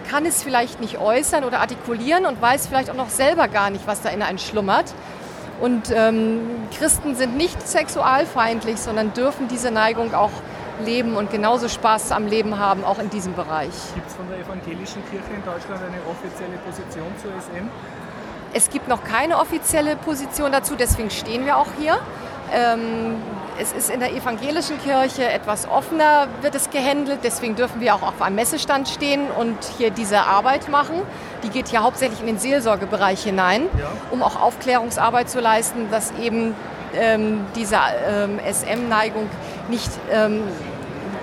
kann es vielleicht nicht äußern oder artikulieren und weiß vielleicht auch noch selber gar nicht, was da in einem schlummert. Und ähm, Christen sind nicht sexualfeindlich, sondern dürfen diese Neigung auch leben und genauso Spaß am Leben haben, auch in diesem Bereich. Gibt es von der evangelischen Kirche in Deutschland eine offizielle Position zur SM? Es gibt noch keine offizielle Position dazu, deswegen stehen wir auch hier. Ähm, es ist in der evangelischen Kirche etwas offener, wird es gehandelt. Deswegen dürfen wir auch auf einem Messestand stehen und hier diese Arbeit machen. Die geht ja hauptsächlich in den Seelsorgebereich hinein, Ja. um auch Aufklärungsarbeit zu leisten, dass eben ähm, diese ähm, SM-Neigung nicht ähm,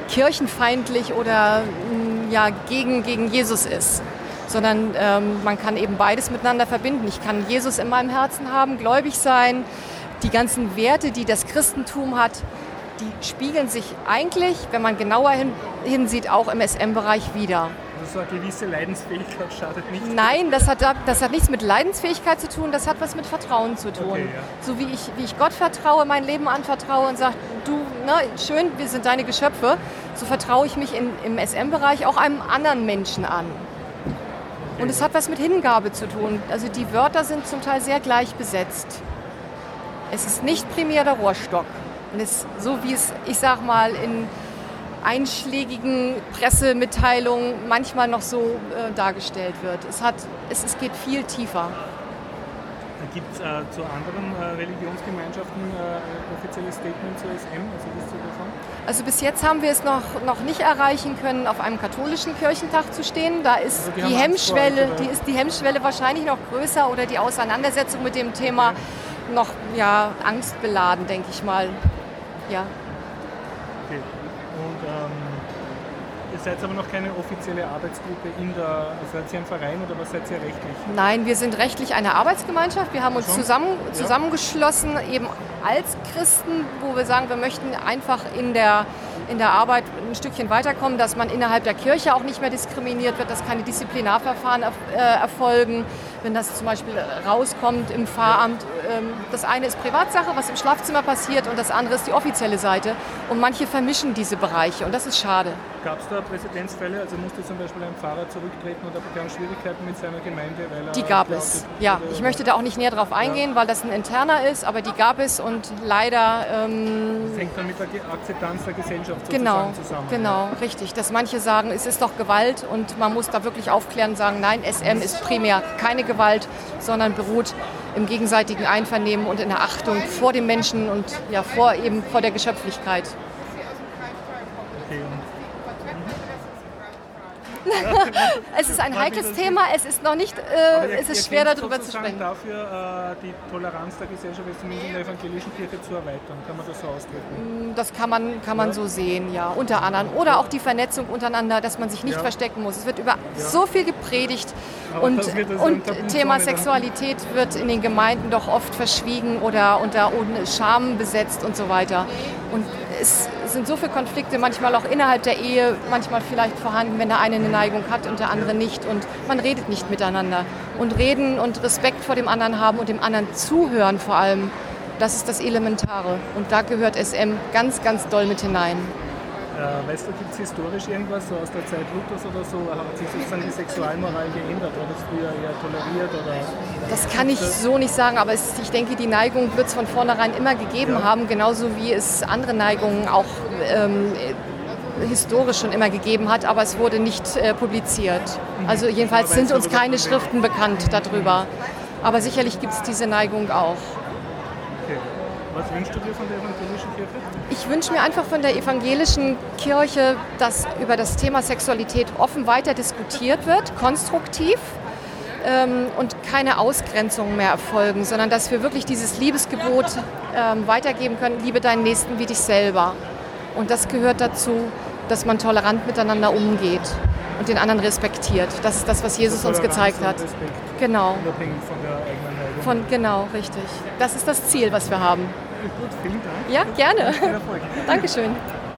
kirchenfeindlich oder mm, ja, gegen, gegen Jesus ist sondern ähm, man kann eben beides miteinander verbinden. Ich kann Jesus in meinem Herzen haben, gläubig sein. Die ganzen Werte, die das Christentum hat, die spiegeln sich eigentlich, wenn man genauer hin, hinsieht, auch im SM-Bereich wieder. Also so eine gewisse Leidensfähigkeit schadet nicht. Nein, das hat, das hat nichts mit Leidensfähigkeit zu tun, das hat was mit Vertrauen zu tun. Okay, ja. So wie ich, wie ich Gott vertraue, mein Leben anvertraue und sage, du, ne, schön, wir sind deine Geschöpfe, so vertraue ich mich in, im SM-Bereich auch einem anderen Menschen an. Und es hat was mit Hingabe zu tun. Also die Wörter sind zum Teil sehr gleich besetzt. Es ist nicht primär der Rohrstock. Und es, so wie es, ich sag mal, in einschlägigen Pressemitteilungen manchmal noch so äh, dargestellt wird. Es, hat, es, es geht viel tiefer. Gibt es äh, zu anderen äh, Religionsgemeinschaften äh, offizielle Statement zur SM? Also wisst ihr davon? Also bis jetzt haben wir es noch, noch nicht erreichen können, auf einem katholischen Kirchentag zu stehen. Da ist Also die die, Hemmschwelle, die ist die Hemmschwelle wahrscheinlich noch größer oder die Auseinandersetzung mit dem Thema noch ja, angstbeladen, denke ich mal. Ja. Ähm, Ihr seid aber noch keine offizielle Arbeitsgruppe in der, also seid ihr ein Verein oder was seid ihr rechtlich? Nein, wir sind rechtlich eine Arbeitsgemeinschaft. Wir haben uns Schon? zusammen, zusammengeschlossen, eben als Christen, wo wir sagen, wir möchten einfach in der, in der Arbeit ein Stückchen weiterkommen, dass man innerhalb der Kirche auch nicht mehr diskriminiert wird, dass keine Disziplinarverfahren erf- äh, erfolgen, wenn das zum Beispiel rauskommt im Pfarramt. Ähm, das eine ist Privatsache, was im Schlafzimmer passiert, und das andere ist die offizielle Seite. Und manche vermischen diese Bereiche und das ist schade. Gab es da Präzedenzfälle? Also musste zum Beispiel ein Pfarrer zurücktreten oder bekam Schwierigkeiten mit seiner Gemeinde? Weil er Die gab es. Ja, ich möchte da auch nicht näher drauf eingehen, weil das ein interner ist, aber die gab es und leider ähm, Das hängt dann mit der Akzeptanz der Gesellschaft genau, zusammen. genau, richtig. Dass manche sagen, es ist doch Gewalt und man muss da wirklich aufklären und sagen, nein, SM ist primär keine Gewalt, sondern beruht im gegenseitigen Einvernehmen und in der Achtung vor dem Menschen und ja vor eben vor der Geschöpflichkeit. Es ist ein heikles Thema, es ist noch nicht, äh, es ist schwer darüber zu sprechen. dafür, äh, die Toleranz der Gesellschaft zumindest in der evangelischen Kirche zu erweitern. Kann man das so ausdrücken? Das kann man, kann man so sehen, ja, unter anderem. Oder auch die Vernetzung untereinander, dass man sich nicht Ja. verstecken muss. Es wird über so viel gepredigt Aber und, und Thema. Sexualität wird in den Gemeinden doch oft verschwiegen oder unter Scham besetzt und so weiter. Und es sind so viele Konflikte, manchmal auch innerhalb der Ehe, manchmal vielleicht vorhanden, wenn der eine eine Neigung hat und der andere nicht. Und man redet nicht miteinander. Und reden und Respekt vor dem anderen haben und dem anderen zuhören vor allem, das ist das Elementare. Und da gehört SM ganz, ganz doll mit hinein. Äh, weißt du, gibt es historisch irgendwas so aus der Zeit Luthers oder so? Hat sich sozusagen die Sexualmoral geändert? War das früher eher toleriert? Oder? Das kann ich so nicht sagen, aber es, ich denke, die Neigung wird es von vornherein immer gegeben Ja. haben, genauso wie es andere Neigungen auch ähm, historisch schon immer gegeben hat, aber es wurde nicht äh, publiziert. Also jedenfalls sind uns keine Schriften bekannt darüber. Aber sicherlich gibt es diese Neigung auch. Okay. Was wünschst du dir von der evangelischen Kirche? Ich wünsche mir einfach von der evangelischen Kirche, dass über das Thema Sexualität offen weiter diskutiert wird, konstruktiv ähm, und keine Ausgrenzungen mehr erfolgen, sondern dass wir wirklich dieses Liebesgebot ähm, weitergeben können, liebe deinen Nächsten wie dich selber. Und das gehört dazu, dass man tolerant miteinander umgeht und den anderen respektiert. Das ist das, was Jesus uns gezeigt hat. Genau, von, genau, richtig. Das ist das Ziel, was wir haben. Gut, vielen Dank. Ja, gerne. Viel Erfolg. Dankeschön.